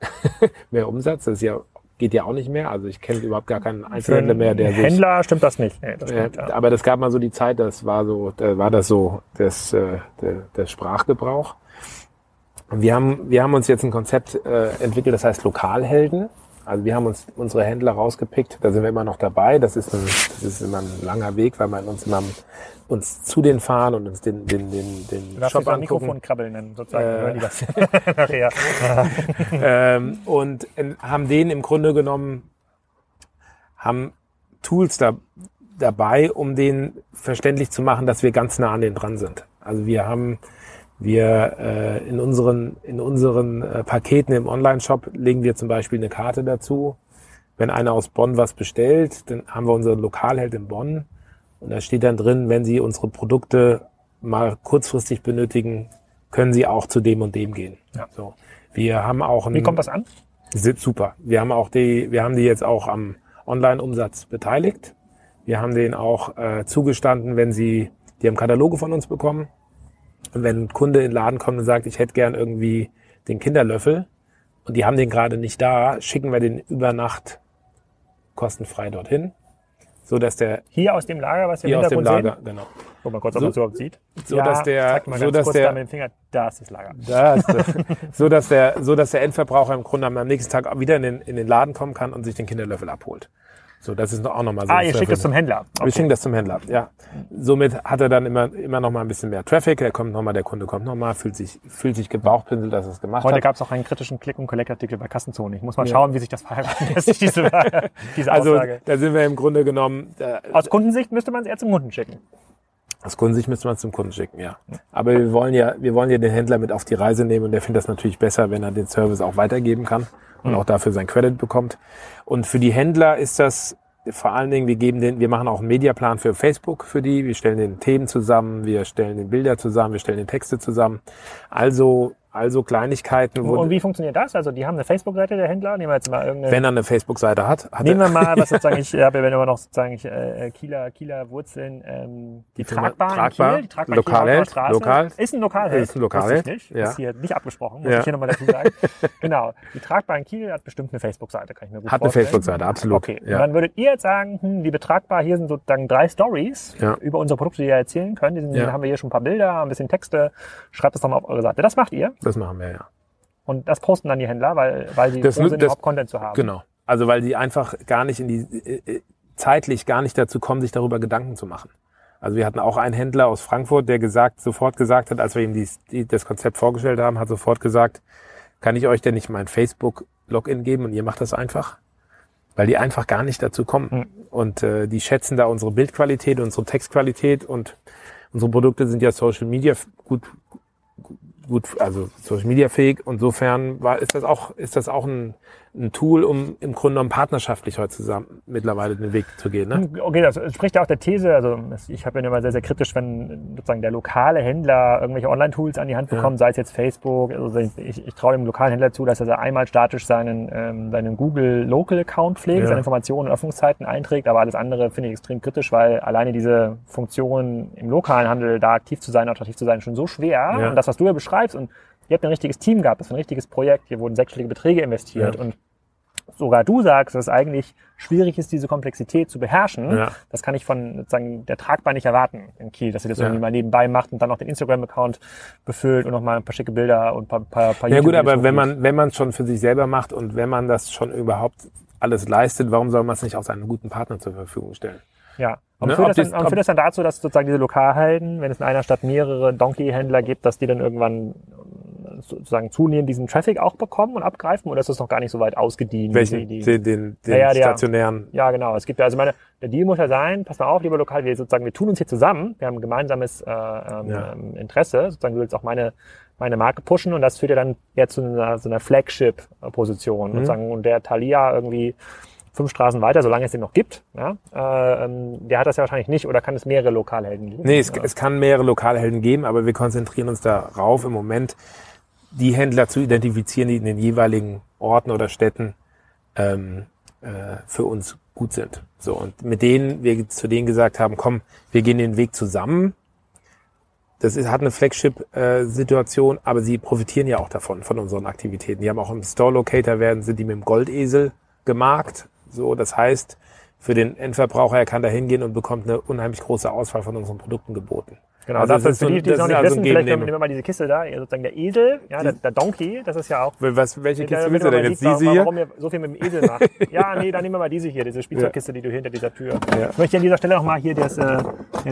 Speaker 3: mehr Umsatz. Das ist ja geht ja auch nicht mehr. Also ich kenne überhaupt gar keinen Einzelhändler mehr, der
Speaker 2: sich, Händler stimmt das nicht. Nee, das stimmt,
Speaker 3: äh, ja. Aber das gab mal so die Zeit, das war so, da war das so das, äh, der, der Sprachgebrauch. Wir haben, wir haben uns jetzt ein Konzept äh, entwickelt, das heißt Lokalhelden. Also wir haben uns unsere Händler rausgepickt, da sind wir immer noch dabei. Das ist, ein, das ist immer ein langer Weg, weil man uns immer uns zu den fahren und uns den, den, den, den
Speaker 2: du Shop angucken. Mikrofon krabbeln nennen, sozusagen. Äh, hören die das
Speaker 3: nachher. ähm, und haben den im Grunde genommen, haben Tools da, dabei, um den verständlich zu machen, dass wir ganz nah an den dran sind. Also wir haben wir äh, in unseren, in unseren äh, Paketen im Online-Shop legen wir zum Beispiel eine Karte dazu. Wenn einer aus Bonn was bestellt, dann haben wir unseren Lokalheld in Bonn und da steht dann drin, wenn Sie unsere Produkte mal kurzfristig benötigen, können Sie auch zu dem und dem gehen. Ja. So. Wir haben auch
Speaker 2: ein, Wie kommt das an?
Speaker 3: Super. Wir haben auch die, wir haben die jetzt auch am Online-Umsatz beteiligt. Wir haben denen auch äh, zugestanden, wenn sie, die haben Kataloge von uns bekommen, und wenn ein Kunde in den Laden kommt und sagt, ich hätte gern irgendwie den Kinderlöffel und die haben den gerade nicht da, schicken wir den über Nacht kostenfrei dorthin, so dass der
Speaker 2: hier aus dem Lager, was wir
Speaker 3: hier aus dem Lager, sehen?
Speaker 2: genau. Guck mal kurz, ob so, man es überhaupt sieht.
Speaker 3: So ja, dass der,
Speaker 2: so dass
Speaker 3: der,
Speaker 2: da mit dem Finger, da ist das Lager.
Speaker 3: Da ist das, so dass der, so dass der Endverbraucher im Grunde am nächsten Tag wieder in den, in den Laden kommen kann und sich den Kinderlöffel abholt. So, das ist auch nochmal so.
Speaker 2: Ah, ihr schickt das zum Händler.
Speaker 3: Okay. Wir schicken das zum Händler, ja. Somit hat er dann immer, immer noch mal ein bisschen mehr Traffic. Er kommt nochmal, der Kunde kommt nochmal, fühlt sich, fühlt sich gebauchpinselt, dass er es gemacht
Speaker 2: Heute
Speaker 3: hat.
Speaker 2: Heute gab es auch einen kritischen Click- und Collect-Artikel bei Kassenzone. Ich muss mal ja. schauen, wie sich das verhält, diese,
Speaker 3: diese also, Aussage. Also, da sind wir im Grunde genommen.
Speaker 2: Da, Aus Kundensicht müsste man es eher zum Kunden schicken.
Speaker 3: Aus Kundensicht müsste man es zum Kunden schicken, ja. Aber wir wollen ja, wir wollen ja den Händler mit auf die Reise nehmen und der findet das natürlich besser, wenn er den Service auch weitergeben kann und mhm. auch dafür sein Credit bekommt. Und für die Händler ist das vor allen Dingen, wir geben den, wir machen auch einen Mediaplan für Facebook für die. Wir stellen den Themen zusammen, wir stellen den Bilder zusammen, wir stellen den Texte zusammen. Also also Kleinigkeiten.
Speaker 2: Und wie funktioniert das? Also die haben eine Facebook-Seite der Händler. Nehmen wir jetzt mal irgendeine.
Speaker 3: Wenn er eine Facebook-Seite hat. hat
Speaker 2: nehmen wir mal, was sozusagen ich habe ja immer noch sozusagen ich, äh, Kieler, Kieler Wurzeln. Ähm, die, die Tragbahn
Speaker 3: tragbar,
Speaker 2: Kiel, die Tragbahn
Speaker 3: Lokalheld,
Speaker 2: Straße.
Speaker 3: Lokal.
Speaker 2: Ist ein Lokalheld.
Speaker 3: Ist ein Lokalheld.
Speaker 2: Nicht.
Speaker 3: Ja.
Speaker 2: Ist hier nicht abgesprochen, muss
Speaker 3: Ja.
Speaker 2: ich hier nochmal dazu sagen. genau. Die Tragbahn Kiel hat bestimmt eine Facebook-Seite, kann ich mir gut
Speaker 3: Hat eine
Speaker 2: vorstellen.
Speaker 3: Facebook-Seite, absolut.
Speaker 2: Okay.
Speaker 3: Ja.
Speaker 2: Und dann würdet ihr jetzt sagen, hm, liebe Tragbar, hier sind sozusagen drei Stories
Speaker 3: Ja.
Speaker 2: über unsere Produkte, die ihr erzählen könnt. Die sind,
Speaker 3: Ja.
Speaker 2: haben wir hier schon ein paar Bilder, ein bisschen Texte. Schreibt das doch mal auf eure Seite. Das macht ihr.
Speaker 3: Das machen wir, ja.
Speaker 2: Und das posten dann die Händler, weil, weil sie
Speaker 3: Das
Speaker 2: froh sind,
Speaker 3: das-
Speaker 2: überhaupt Content zu haben.
Speaker 3: Genau. Also weil die einfach gar nicht in die, äh, äh, zeitlich gar nicht dazu kommen, sich darüber Gedanken zu machen. Also wir hatten auch einen Händler aus Frankfurt, der gesagt, sofort gesagt hat, als wir ihm die, die, das Konzept vorgestellt haben, hat sofort gesagt, kann ich euch denn nicht mein Facebook-Login geben und ihr macht das einfach? Weil die einfach gar nicht dazu kommen.
Speaker 2: Hm.
Speaker 3: Und äh, die schätzen da unsere Bildqualität, unsere Textqualität und unsere Produkte sind ja Social Media gut, gut, also Social Media fähig. Insofern war, ist das auch, ist das auch ein, ein Tool, um im Grunde genommen partnerschaftlich heute zusammen mittlerweile den Weg zu gehen. Ne?
Speaker 2: Okay, das spricht ja auch der These, also ich habe ja immer sehr, sehr kritisch, wenn sozusagen der lokale Händler irgendwelche Online-Tools an die Hand bekommt, sei es jetzt Facebook, also ich, ich traue dem lokalen Händler zu, dass er einmal statisch seinen, ähm, seinen Google Local Account pflegt,
Speaker 3: Ja.
Speaker 2: seine Informationen und Öffnungszeiten einträgt, aber alles andere finde ich extrem kritisch, weil alleine diese Funktion im lokalen Handel da aktiv zu sein, attraktiv zu sein, schon so schwer.
Speaker 3: Ja.
Speaker 2: Und das, was du ja beschreibst, und ihr habt ein richtiges Team gehabt, das ist ein richtiges Projekt, hier wurden sechsstellige Beträge investiert
Speaker 3: Ja.
Speaker 2: und sogar du sagst, dass es eigentlich schwierig ist, diese Komplexität zu beherrschen.
Speaker 3: Ja.
Speaker 2: Das kann ich von sozusagen der Tragbar nicht erwarten in Kiel, dass ihr das
Speaker 3: Ja.
Speaker 2: irgendwie mal nebenbei macht und dann noch den Instagram-Account befüllt und noch mal ein paar schicke Bilder und ein paar, paar, paar
Speaker 3: Ja gut, aber wenn man wenn man es schon für sich selber macht und wenn man das schon überhaupt alles leistet, warum soll man es nicht auch seinem guten Partner zur Verfügung stellen?
Speaker 2: Ja. Und
Speaker 3: Ne,
Speaker 2: führt, das dann,
Speaker 3: das-
Speaker 2: und führt das dann dazu, dass sozusagen diese Lokalhelden, wenn es in einer Stadt mehrere Donkey-Händler gibt, dass die dann irgendwann sozusagen zunehmend diesen Traffic auch bekommen und abgreifen? Oder ist das noch gar nicht so weit ausgedient?
Speaker 3: Welchen?
Speaker 2: die- die-
Speaker 3: den den, den
Speaker 2: Ja, ja, der-
Speaker 3: stationären.
Speaker 2: Ja, genau. Es gibt ja, also meine, der Deal muss ja sein, pass mal auf, lieber Lokal, wir sozusagen, wir tun uns hier zusammen, wir haben ein gemeinsames äh, ähm,
Speaker 3: Ja.
Speaker 2: ähm, Interesse, sozusagen, du willst auch meine, meine Marke pushen und das führt ja dann eher zu einer, so einer Flagship-Position.
Speaker 3: Mhm.
Speaker 2: Sozusagen, und der Thalia irgendwie fünf Straßen weiter, solange es den noch gibt, ja, äh, ähm, der hat das ja wahrscheinlich nicht oder kann es mehrere Lokalhelden geben?
Speaker 3: Nee, es,
Speaker 2: ja.
Speaker 3: es kann mehrere Lokalhelden geben, aber wir konzentrieren uns darauf, im Moment die Händler zu identifizieren, die in den jeweiligen Orten oder Städten ähm, äh, für uns gut sind. So und mit denen wir zu denen gesagt haben, komm, wir gehen den Weg zusammen. Das ist, hat eine Flagship-Situation, aber sie profitieren ja auch davon, von unseren Aktivitäten. Die haben auch im Store-Locator werden, sind die mit dem Goldesel gemarkt. So, das heißt, für den Endverbraucher, er kann da hingehen und bekommt eine unheimlich große Auswahl von unseren Produkten geboten.
Speaker 2: Genau,
Speaker 3: Also
Speaker 2: das,
Speaker 3: das
Speaker 2: ist für
Speaker 3: so
Speaker 2: die, die es noch nicht
Speaker 3: also
Speaker 2: wissen, vielleicht nehmen wir mal diese Kiste da, sozusagen der Esel, ja, der, der Donkey, das ist ja auch
Speaker 3: Was, welche Kiste willst du denn jetzt? Diese hier?
Speaker 2: warum ihr so viel mit dem Esel macht. ja, nee, dann nehmen wir mal diese hier, diese Spielzeugkiste, die du hinter dieser Tür.
Speaker 3: Ja.
Speaker 2: Ich möchte an dieser Stelle nochmal hier das, äh,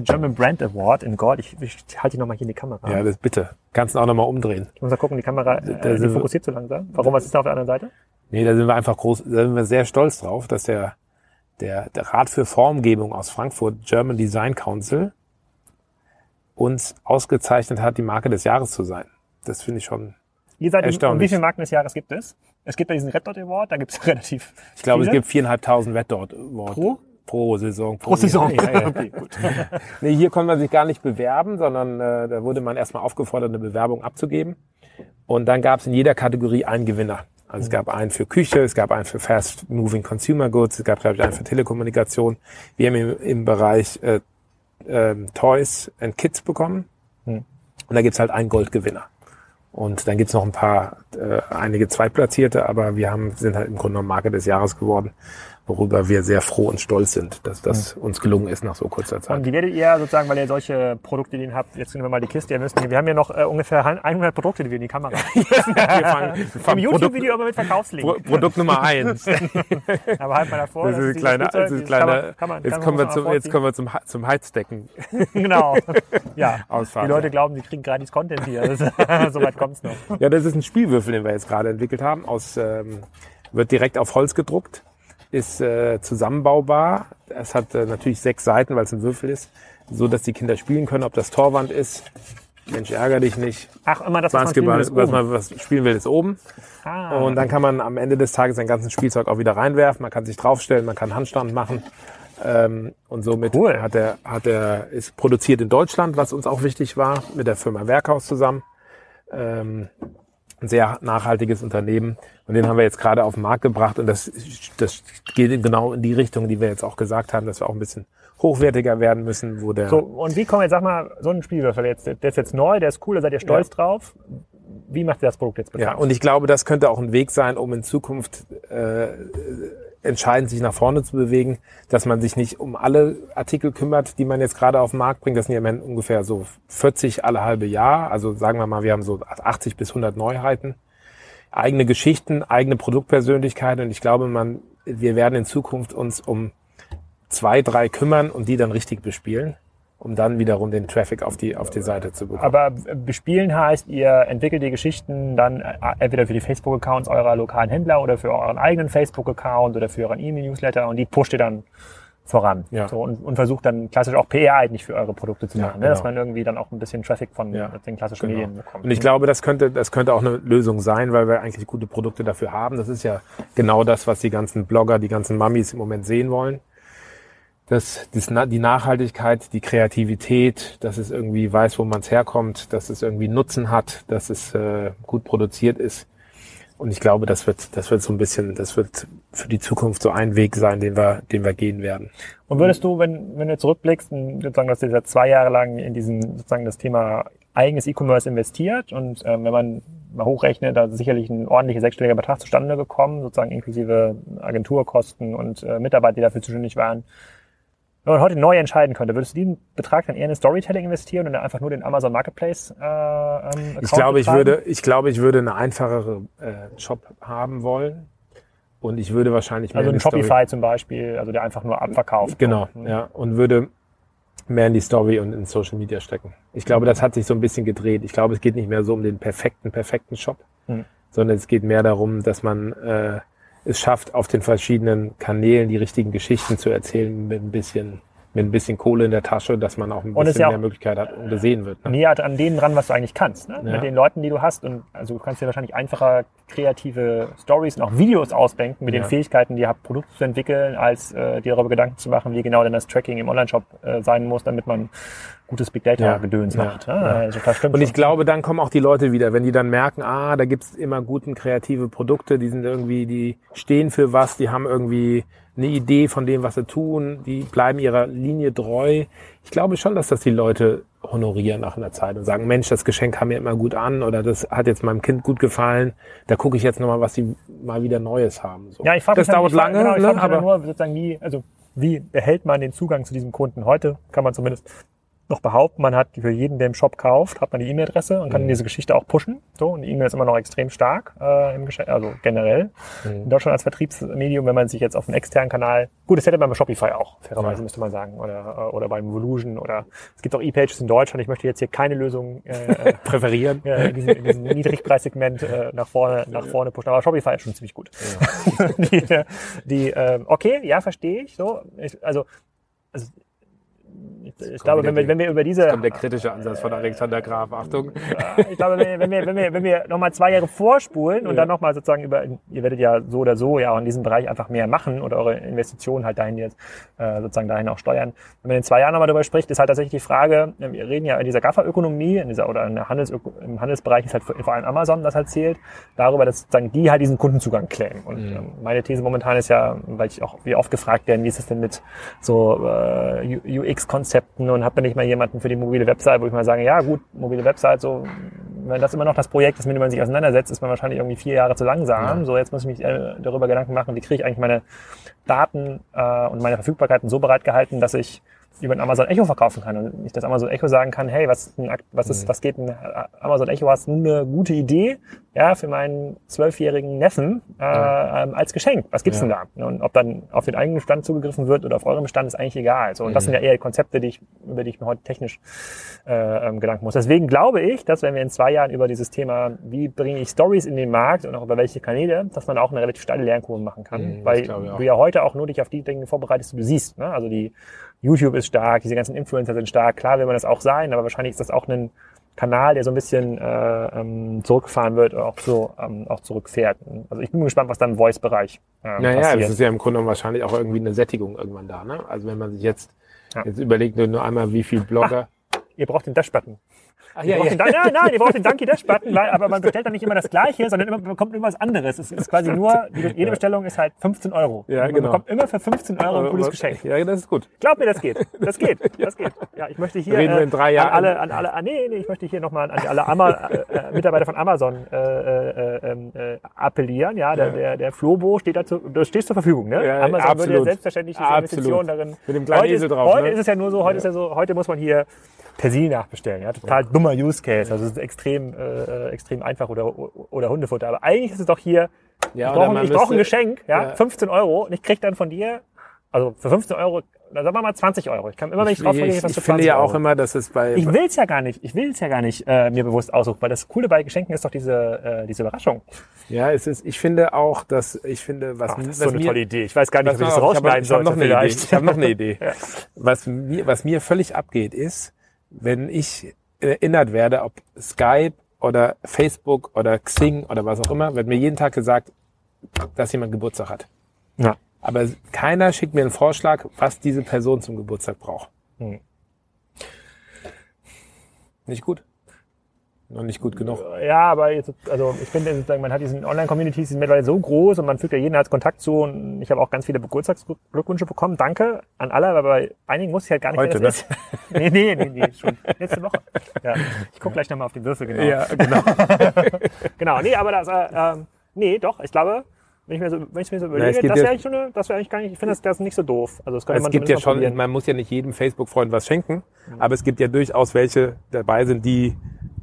Speaker 2: German Brand Award in Gold. Ich, ich halte ihn nochmal hier in die Kamera.
Speaker 3: Ja, das bitte. Kannst du auch nochmal umdrehen.
Speaker 2: Ich muss mal gucken, die Kamera, äh, die fokussiert zu langsam. Warum, was ist da auf der anderen Seite?
Speaker 3: Nee, da sind wir einfach groß, da sind wir sehr stolz drauf, dass der, der, der Rat für Formgebung aus Frankfurt, German Design Council, uns ausgezeichnet hat, die Marke des Jahres zu sein. Das finde ich schon.
Speaker 2: Ihr seid, und wie
Speaker 3: Erstaunlich.
Speaker 2: viele Marken des Jahres gibt es? Es gibt ja diesen Red Dot Award, da gibt es relativ
Speaker 3: Ich glaube, es
Speaker 2: viele.
Speaker 3: gibt viereinhalbtausend Red Dot Award.
Speaker 2: Pro?
Speaker 3: Pro Saison.
Speaker 2: Pro Saison.
Speaker 3: Ja, ja, ja.
Speaker 2: okay, gut.
Speaker 3: Nee, hier konnte man sich gar nicht bewerben, sondern äh, da wurde man erstmal aufgefordert, eine Bewerbung abzugeben. Und dann gab es in jeder Kategorie einen Gewinner. Also es gab einen für Küche, es gab einen für Fast Moving Consumer Goods, es gab, glaube ich, einen für Telekommunikation. Wir haben im, im Bereich äh, ähm, Toys and Kids bekommen.
Speaker 2: Hm.
Speaker 3: Und da gibt's halt einen Goldgewinner. Und dann gibt's noch ein paar, äh, einige Zweitplatzierte, aber wir haben, sind halt im Grunde genommen Marke des Jahres geworden, worüber wir sehr froh und stolz sind, dass das uns gelungen ist nach so kurzer Zeit.
Speaker 2: Und wie werdet ihr sozusagen, weil ihr solche Produkte, die ihr habt, jetzt nehmen wir mal die Kiste, ihr müsst, wir haben hier noch äh, ungefähr 100 Produkte, die wir in die Kamera
Speaker 3: wir fangen, wir
Speaker 2: Im YouTube-Video immer mit Verkaufslink.
Speaker 3: Produkt, Produkt Nummer eins.
Speaker 2: Aber halt mal davor.
Speaker 3: Das ist kleiner,
Speaker 2: Spielzeug,
Speaker 3: das ist
Speaker 2: kann kann man-
Speaker 3: jetzt
Speaker 2: kann
Speaker 3: kommen wir zum, jetzt kommen wir zum, zum Heizdecken.
Speaker 2: Genau. Ja.
Speaker 3: Ausfahren.
Speaker 2: Die Leute glauben, sie kriegen gratis Content hier. Das, so weit kommt's noch.
Speaker 3: Ja, das ist ein Spielwürfel, den wir jetzt gerade entwickelt haben. Aus, ähm, wird direkt auf Holz gedruckt, ist äh, zusammenbaubar. Es hat äh, natürlich sechs Seiten, weil es ein Würfel ist, so dass die Kinder spielen können, ob das Torwand ist Mensch, ärger dich nicht.
Speaker 2: Ach, immer das, was man spielen will,
Speaker 3: Basketball,
Speaker 2: ist
Speaker 3: was
Speaker 2: oben.
Speaker 3: man was spielen will, ist oben.
Speaker 2: Ah.
Speaker 3: Und dann kann man am Ende des Tages sein ganzes Spielzeug auch wieder reinwerfen. Man kann sich draufstellen, man kann Handstand machen. Ähm, und somit
Speaker 2: Cool.
Speaker 3: hat er, hat er, ist produziert in Deutschland, was uns auch wichtig war, mit der Firma Werkhaus zusammen. Ähm, ein sehr nachhaltiges Unternehmen. Und den haben wir jetzt gerade auf den Markt gebracht. Und das, das geht genau in die Richtung, die wir jetzt auch gesagt haben, dass wir auch ein bisschen hochwertiger werden müssen, wo der,
Speaker 2: So, und wie kommen jetzt, sag mal, so ein Spielwürfel jetzt, der ist jetzt neu, der ist cool, da seid ihr stolz drauf. Wie macht ihr das Produkt jetzt
Speaker 3: Ja,
Speaker 2: bekannt?
Speaker 3: und ich glaube, das könnte auch ein Weg sein, um in Zukunft äh, entscheidend sich nach vorne zu bewegen, dass man sich nicht um alle Artikel kümmert, die man jetzt gerade auf den Markt bringt. Das sind ja im ungefähr so 40 alle halbe Jahr. Also sagen wir mal, wir haben so 80 bis 100 Neuheiten. Eigene Geschichten, eigene Produktpersönlichkeit. Und ich glaube, man, wir werden in Zukunft uns um zwei, drei kümmern und die dann richtig bespielen, um dann wiederum den Traffic auf die, auf die Seite zu bekommen.
Speaker 2: Aber bespielen heißt, ihr entwickelt die Geschichten dann äh, entweder für die Facebook-Accounts eurer lokalen Händler oder für euren eigenen Facebook-Account oder für euren E-Mail-Newsletter und die pusht ihr dann voran.
Speaker 3: Ja.
Speaker 2: So, und, und versucht dann klassisch auch PR eigentlich für eure Produkte zu
Speaker 3: Ja,
Speaker 2: machen, ne? dass
Speaker 3: genau.
Speaker 2: man irgendwie dann auch ein bisschen Traffic von
Speaker 3: Ja,
Speaker 2: den klassischen
Speaker 3: Genau.
Speaker 2: Medien bekommt.
Speaker 3: Und ich glaube, das könnte, das könnte auch eine Lösung sein, weil wir eigentlich gute Produkte dafür haben. Das ist ja genau das, was die ganzen Blogger, die ganzen Mummies im Moment sehen wollen. Das, das, die Nachhaltigkeit, die Kreativität, dass es irgendwie weiß, wo man es herkommt, dass es irgendwie Nutzen hat, dass es äh, gut produziert ist. Und ich glaube, das wird, das wird so ein bisschen, das wird für die Zukunft so ein Weg sein, den wir, den wir gehen werden.
Speaker 2: Und würdest du, wenn, wenn du zurückblickst, und sozusagen, dass seit zwei Jahre lang in diesen, sozusagen das Thema eigenes E-Commerce investiert und ähm, wenn man mal hochrechnet, da ist sicherlich ein ordentlicher sechsstelliger Betrag zustande gekommen, sozusagen inklusive Agenturkosten und äh, Mitarbeiter, die dafür zuständig waren. Wenn man heute neu entscheiden könnte, würdest du diesen Betrag dann eher in Storytelling investieren und dann einfach nur den Amazon Marketplace äh, ähm,
Speaker 3: Ich glaube, ich würde, ich glaube, ich würde eine einfachere äh, Shop haben wollen. Und ich würde wahrscheinlich mehr
Speaker 2: also
Speaker 3: in
Speaker 2: ein
Speaker 3: die Story-
Speaker 2: Shopify zum Beispiel, also der einfach nur abverkauft.
Speaker 3: Genau,
Speaker 2: Mhm.
Speaker 3: ja. Und würde mehr in die Story und in Social Media stecken. Ich glaube, das hat sich so ein bisschen gedreht. Ich glaube, es geht nicht mehr so um den perfekten, perfekten Shop,
Speaker 2: Mhm.
Speaker 3: sondern es geht mehr darum, dass man äh, es schafft, auf den verschiedenen Kanälen die richtigen Geschichten zu erzählen mit ein bisschen, mit ein bisschen Kohle in der Tasche, dass man auch ein bisschen
Speaker 2: ja auch-
Speaker 3: mehr Möglichkeit hat und gesehen wird. Ne?
Speaker 2: näher an denen ran, was du eigentlich kannst. Ne?
Speaker 3: Ja.
Speaker 2: Mit den Leuten, die du hast. Und also du kannst dir wahrscheinlich einfacher kreative Stories und auch Videos ausdenken mit
Speaker 3: Ja.
Speaker 2: den Fähigkeiten, die ihr habt, Produkte zu entwickeln, als äh, dir darüber Gedanken zu machen, wie genau denn das Tracking im Onlineshop äh, sein muss, damit man gutes Big Data
Speaker 3: Ja.
Speaker 2: Macht. Ja.
Speaker 3: Ja.
Speaker 2: Also das stimmt
Speaker 3: Und ich glaube, dann kommen auch die Leute wieder, wenn die dann merken, ah, da gibt's immer guten kreative Produkte, die sind irgendwie, die stehen für was, die haben irgendwie eine Idee von dem, was sie tun, die bleiben ihrer Linie treu. Ich glaube schon, dass das die Leute honorieren nach einer Zeit und sagen, Mensch, das Geschenk kam mir immer gut an oder das hat jetzt meinem Kind gut gefallen, da gucke ich jetzt nochmal, was sie mal wieder Neues haben. So.
Speaker 2: Ja, ich frage
Speaker 3: das
Speaker 2: mich
Speaker 3: dauert
Speaker 2: frag-
Speaker 3: lange,
Speaker 2: genau, ich
Speaker 3: ne, aber
Speaker 2: nur sozusagen wie, also wie behält man den Zugang zu diesem Kunden? Heute kann man zumindest noch behaupten, man hat für jeden, der im Shop kauft, hat man die E-Mail-Adresse und kann
Speaker 3: Mhm.
Speaker 2: diese Geschichte auch pushen. So, und die E-Mail ist immer noch extrem stark äh, im Geschäft, also generell.
Speaker 3: Mhm.
Speaker 2: In Deutschland als Vertriebsmedium, wenn man sich jetzt auf einen externen Kanal, gut, das hätte man bei Shopify auch, fairerweise
Speaker 3: Ja.
Speaker 2: müsste man sagen, oder, äh, oder beim Volusion oder es gibt auch E-Pages in Deutschland. Ich möchte jetzt hier keine Lösung äh,
Speaker 3: präferieren.
Speaker 2: äh, in diesem, in diesem Niedrigpreissegment äh, nach vorne, nach vorne pushen. Aber Shopify ist schon ziemlich gut. die, äh, die, ähm, okay, ja, verstehe ich. So, ich, also, also ich, glaube, wenn wir, wenn wir über diese,
Speaker 3: kommt der kritische Ansatz von Alexander Graf. Achtung.
Speaker 2: Ja, ich glaube, wenn, wenn wir, wenn wir, wenn wir nochmal zwei Jahre vorspulen und
Speaker 3: Ja.
Speaker 2: dann nochmal sozusagen über, ihr werdet ja so oder so ja auch in diesem Bereich einfach mehr machen oder eure Investitionen halt dahin jetzt äh, sozusagen dahin auch steuern. Wenn man in zwei Jahren nochmal darüber spricht, ist halt tatsächlich die Frage, äh, wir reden ja in dieser GAFA-Ökonomie, in dieser oder in der Handels im Handelsbereich ist halt vor allem Amazon, das halt zählt, darüber, dass sozusagen die halt diesen Kundenzugang claimen. Und
Speaker 3: Mhm.
Speaker 2: ähm, meine These momentan ist ja, weil ich auch wie oft gefragt werden, wie ist es denn mit so äh, UX-Konzepten und habt ihr nicht mal jemanden für die mobile Website, wo ich mal sage, ja gut, mobile Website, so wenn das immer noch das Projekt ist, mit dem man sich auseinandersetzt, ist man wahrscheinlich irgendwie vier Jahre zu langsam.
Speaker 3: Ja.
Speaker 2: So, jetzt muss ich mich äh, darüber Gedanken machen, wie kriege ich eigentlich meine Daten äh, und meine Verfügbarkeiten so bereitgehalten, dass ich über ein Amazon Echo verkaufen kann und ich das Amazon Echo sagen kann, hey, was, was ist,
Speaker 3: Mhm.
Speaker 2: was geht ein Amazon Echo, hast du eine gute Idee, ja, für meinen zwölfjährigen Neffen äh, ähm, als Geschenk. Was gibt's
Speaker 3: Ja.
Speaker 2: denn da? Und ob dann auf den eigenen Bestand zugegriffen wird oder auf euren Bestand, ist eigentlich egal. So, und das
Speaker 3: Mhm.
Speaker 2: sind ja eher Konzepte, die ich, über die ich mir heute technisch äh, ähm, Gedanken muss. Deswegen glaube ich, dass wenn wir in zwei Jahren über dieses Thema, wie bringe ich Stories in den Markt und auch über welche Kanäle, dass man auch eine relativ steile Lernkurve machen kann.
Speaker 3: Mhm, das
Speaker 2: weil du ja heute auch nur dich auf die Dinge vorbereitest, die du siehst. Ne? Also die YouTube ist stark, diese ganzen Influencer sind stark. Klar will man das auch sein, aber wahrscheinlich ist das auch ein Kanal, der so ein bisschen äh, ähm, zurückgefahren wird auch so ähm, auch zurückfährt. Also ich bin gespannt, was dann im Voice-Bereich ähm,
Speaker 3: Naja,
Speaker 2: passiert.
Speaker 3: das ist ja im Grunde wahrscheinlich auch irgendwie eine Sättigung irgendwann da. Ne? Also wenn man sich jetzt,
Speaker 2: Ja.
Speaker 3: jetzt überlegt, nur, einmal, wie viel Blogger.
Speaker 2: Ihr braucht den Dash-Button.
Speaker 3: Ach,
Speaker 2: braucht den, Dan- nein, nein, ihr braucht den Donkey Dash-Button, weil, aber man bestellt dann nicht immer das Gleiche, sondern immer, man bekommt immer was anderes. Es ist quasi nur, jede Bestellung ist halt 15 Euro.
Speaker 3: Ja,
Speaker 2: man
Speaker 3: genau.
Speaker 2: bekommt immer für 15 Euro ein cooles Geschenk.
Speaker 3: Ja, das ist gut.
Speaker 2: Glaub mir, das geht. Das geht. Das geht. Ja, ich möchte hier
Speaker 3: Reden wir in drei Jahren.
Speaker 2: an alle, an alle, ah, nee, nee, ich möchte hier nochmal an alle Ama äh, äh, Mitarbeiter von Amazon äh, äh, ähm, äh, appellieren. Ja, der, der, der Flobo steht dazu, du stehst zur Verfügung. Ne?
Speaker 3: Ja,
Speaker 2: Amazon würde ja
Speaker 3: absolut.
Speaker 2: selbstverständlich diese
Speaker 3: Absolut.
Speaker 2: Investitionen darin.
Speaker 3: Mit dem kleinen
Speaker 2: heute
Speaker 3: Esel
Speaker 2: ist,
Speaker 3: drauf,
Speaker 2: Heute
Speaker 3: ne?
Speaker 2: ist es ja nur so, heute ist ja so, heute muss man hier per Sie nachbestellen. Ja, total dummer Use Case. Also es ist extrem, äh, extrem einfach oder oder Hundefutter. Aber eigentlich ist es doch hier
Speaker 3: Ja,
Speaker 2: ich brauche ich brauche ein Geschenk, ja,
Speaker 3: ja.
Speaker 2: 15 Euro und ich krieg dann von dir, also für 15 Euro, dann sagen wir mal 20 Euro. Ich kann immer, wenn ich drauf
Speaker 3: ich,
Speaker 2: kriege,
Speaker 3: ich,
Speaker 2: was
Speaker 3: ich
Speaker 2: für
Speaker 3: finde
Speaker 2: 20
Speaker 3: ja auch
Speaker 2: Euro.
Speaker 3: immer, dass es bei,
Speaker 2: Ich will's ja gar nicht, ich will's ja gar nicht äh, mir bewusst aussuchen, weil das Coole bei Geschenken ist doch diese, äh, diese Überraschung.
Speaker 3: ja, es ist, ich finde auch, dass, ich finde, was,
Speaker 2: Ach, das ist
Speaker 3: was
Speaker 2: so eine
Speaker 3: mir,
Speaker 2: tolle Idee. Ich weiß gar nicht, wie ich das
Speaker 3: auf, ich
Speaker 2: rausschneiden
Speaker 3: ich habe noch eine Idee.
Speaker 2: vielleicht.
Speaker 3: Ich habe noch eine Idee.
Speaker 2: Ja.
Speaker 3: Was mir, was mir völlig abgeht, ist, wenn ich erinnert werde, ob Skype oder Facebook oder Xing oder was auch immer, wird mir jeden Tag gesagt, dass jemand Geburtstag hat.
Speaker 2: Ja.
Speaker 3: Aber keiner schickt mir einen Vorschlag, was diese Person zum Geburtstag braucht.
Speaker 2: Hm.
Speaker 3: Nicht gut? Noch nicht gut genug.
Speaker 2: Ja, aber jetzt, also ich finde, sozusagen, man hat diesen Online-Communities, die sind mittlerweile so groß und man fügt ja jeden als Kontakt zu und ich habe auch ganz viele Geburtstagsglückwünsche bekommen. Danke an alle, aber bei einigen muss ich halt gar nicht,
Speaker 3: Heute,
Speaker 2: wer das ist. nee, nee, nee, nee, schon letzte Woche. Ja, ich gucke gleich nochmal auf den Würfel, genau.
Speaker 3: Ja, genau.
Speaker 2: Genau, nee, aber das, äh, ähm, nee, doch, ich glaube, wenn ich mir so, wenn ich mir so
Speaker 3: es
Speaker 2: überlege,
Speaker 3: gibt
Speaker 2: das wäre eigentlich schon eine, das wäre eigentlich gar nicht, ich finde das, das nicht so doof. Also das könnte
Speaker 3: Es
Speaker 2: man
Speaker 3: gibt ja schon,
Speaker 2: probieren.
Speaker 3: man muss ja nicht jedem Facebook-Freund was schenken, aber es gibt ja durchaus welche dabei sind, die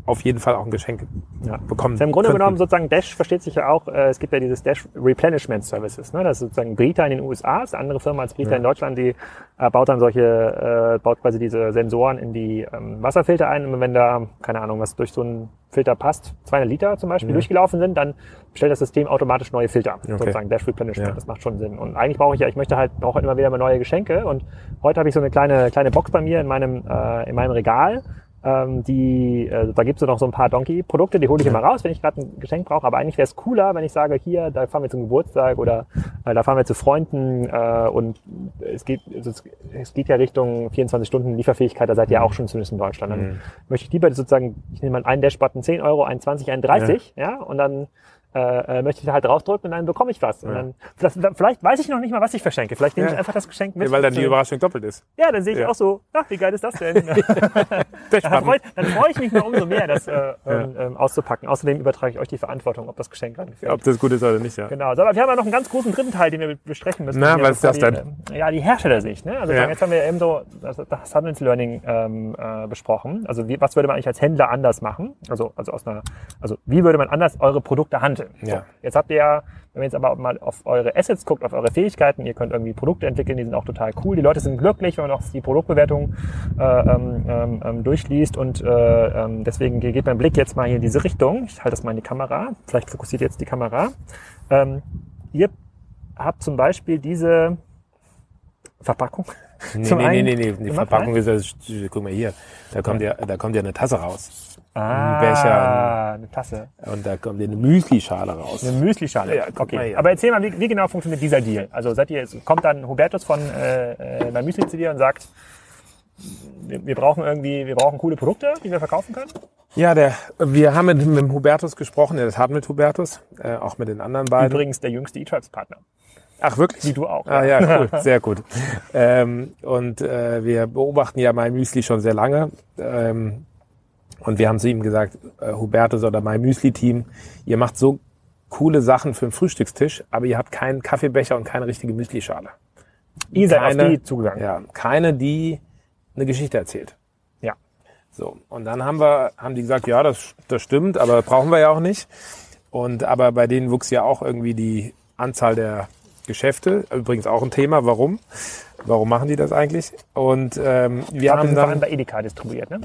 Speaker 3: auf jeden Fall auch ein Geschenk
Speaker 2: Ja.
Speaker 3: bekommen.
Speaker 2: Also Im Grunde
Speaker 3: könnten.
Speaker 2: genommen sozusagen Dash versteht sich ja auch, äh, es gibt ja dieses Dash Replenishment Services, ne? Das ist sozusagen Brita in den USA, ist eine andere Firma als Brita in Deutschland, die äh, baut dann solche, äh, baut quasi diese Sensoren in die ähm, Wasserfilter ein und wenn da, keine Ahnung, was durch so einen Filter passt, 200 Liter zum Beispiel durchgelaufen sind, dann stellt das System automatisch neue Filter, sozusagen Dash Replenishment,
Speaker 3: Ja.
Speaker 2: das macht schon Sinn. Und eigentlich brauche ich ja, ich möchte halt, brauche halt immer wieder mal neue Geschenke und heute habe ich so eine kleine, kleine Box bei mir in meinem, äh, in meinem Regal, ähm, die, äh, da gibt es noch so ein paar Donkey-Produkte, die hole ich immer raus, wenn ich gerade ein Geschenk brauche. Aber eigentlich wäre es cooler, wenn ich sage, hier, da fahren wir zum Geburtstag oder äh, da fahren wir zu Freunden äh, und es geht, also es, es geht ja Richtung 24 Stunden Lieferfähigkeit, da seid ihr auch schon zumindest in Deutschland. Dann möchte ich lieber sozusagen, ich nehme mal einen Dash-Button 10 Euro, einen 20, einen 30, ja, und dann äh, äh, möchte ich da halt draufdrücken und dann bekomme ich was. Und dann, vielleicht, vielleicht weiß ich noch nicht mal, was ich verschenke. Vielleicht nehme ich einfach das Geschenk mit.
Speaker 3: Ja, weil dann die Überraschung doppelt ist.
Speaker 2: Ja, dann sehe ich auch so, ach, wie geil ist das denn? dann freue dann freu ich mich mal umso mehr, das äh, ähm, ähm, auszupacken. Außerdem übertrage ich euch die Verantwortung, ob das Geschenk dann gefällt.
Speaker 3: Ob das gut ist oder nicht, ja.
Speaker 2: Genau, so, aber wir haben ja noch einen ganz großen dritten Teil, den wir besprechen müssen.
Speaker 3: Na, was ist das denn?
Speaker 2: äh, Ja, die Herstellersicht. Ne? Also jetzt haben wir eben so das, das Handels Learning ähm, äh, besprochen. Also wie, was würde man eigentlich als Händler anders machen? Also, also aus einer, also wie würde man anders eure Produkte handeln? So,
Speaker 3: Ja.
Speaker 2: jetzt habt ihr ja, wenn ihr jetzt aber mal auf eure Assets guckt, auf eure Fähigkeiten, ihr könnt irgendwie Produkte entwickeln, die sind auch total cool. Die Leute sind glücklich, wenn man auch die Produktbewertung äh, ähm, ähm, ähm, durchliest und äh, ähm, deswegen geht mein Blick jetzt mal hier in diese Richtung. Ich halte das mal in die Kamera. Vielleicht fokussiert jetzt die Kamera. Ähm, ihr habt zum Beispiel diese Verpackung.
Speaker 3: Nee, nee, nee, nee, nee, die Verpackung ist ja, guck mal hier, da kommt ja, da kommt ja eine Tasse raus.
Speaker 2: Ah,
Speaker 3: Becher.
Speaker 2: eine Tasse.
Speaker 3: Und da kommt eine Müsli-Schale raus.
Speaker 2: Eine Müslischale.
Speaker 3: Ja,
Speaker 2: okay. Aber erzähl mal, wie, wie genau funktioniert dieser Deal? Also seid ihr, kommt dann Hubertus von äh, äh, bei Müsli zu dir und sagt, wir, wir brauchen irgendwie, wir brauchen coole Produkte, die wir verkaufen können?
Speaker 3: Ja, der, wir haben mit, mit Hubertus gesprochen, ja, das hat mit Hubertus, äh, auch mit den anderen beiden.
Speaker 2: Übrigens der jüngste E-Tribes-Partner.
Speaker 3: Ach, wirklich?
Speaker 2: Wie du auch.
Speaker 3: Ah ja, cool, sehr gut. ähm, und äh, wir beobachten ja My Müsli schon sehr lange. Ähm, und wir haben zu ihm gesagt, äh, Hubertus oder My Müsli Team, ihr macht so coole Sachen für den Frühstückstisch, aber ihr habt keinen Kaffeebecher und keine richtige Müslischale.
Speaker 2: Ihr seid auf
Speaker 3: Keine-
Speaker 2: die zugegangen.
Speaker 3: Ja, keine, die eine Geschichte erzählt.
Speaker 2: Ja.
Speaker 3: So, und dann haben wir, haben die gesagt, ja, das, das stimmt, aber brauchen wir ja auch nicht. Und aber bei denen wuchs ja auch irgendwie die Anzahl der Geschäfte, übrigens auch ein Thema, warum? Warum machen die das eigentlich? Und ähm, wir
Speaker 2: haben
Speaker 3: haben
Speaker 2: vor allem
Speaker 3: dann,
Speaker 2: bei Edeka distribuiert, ne?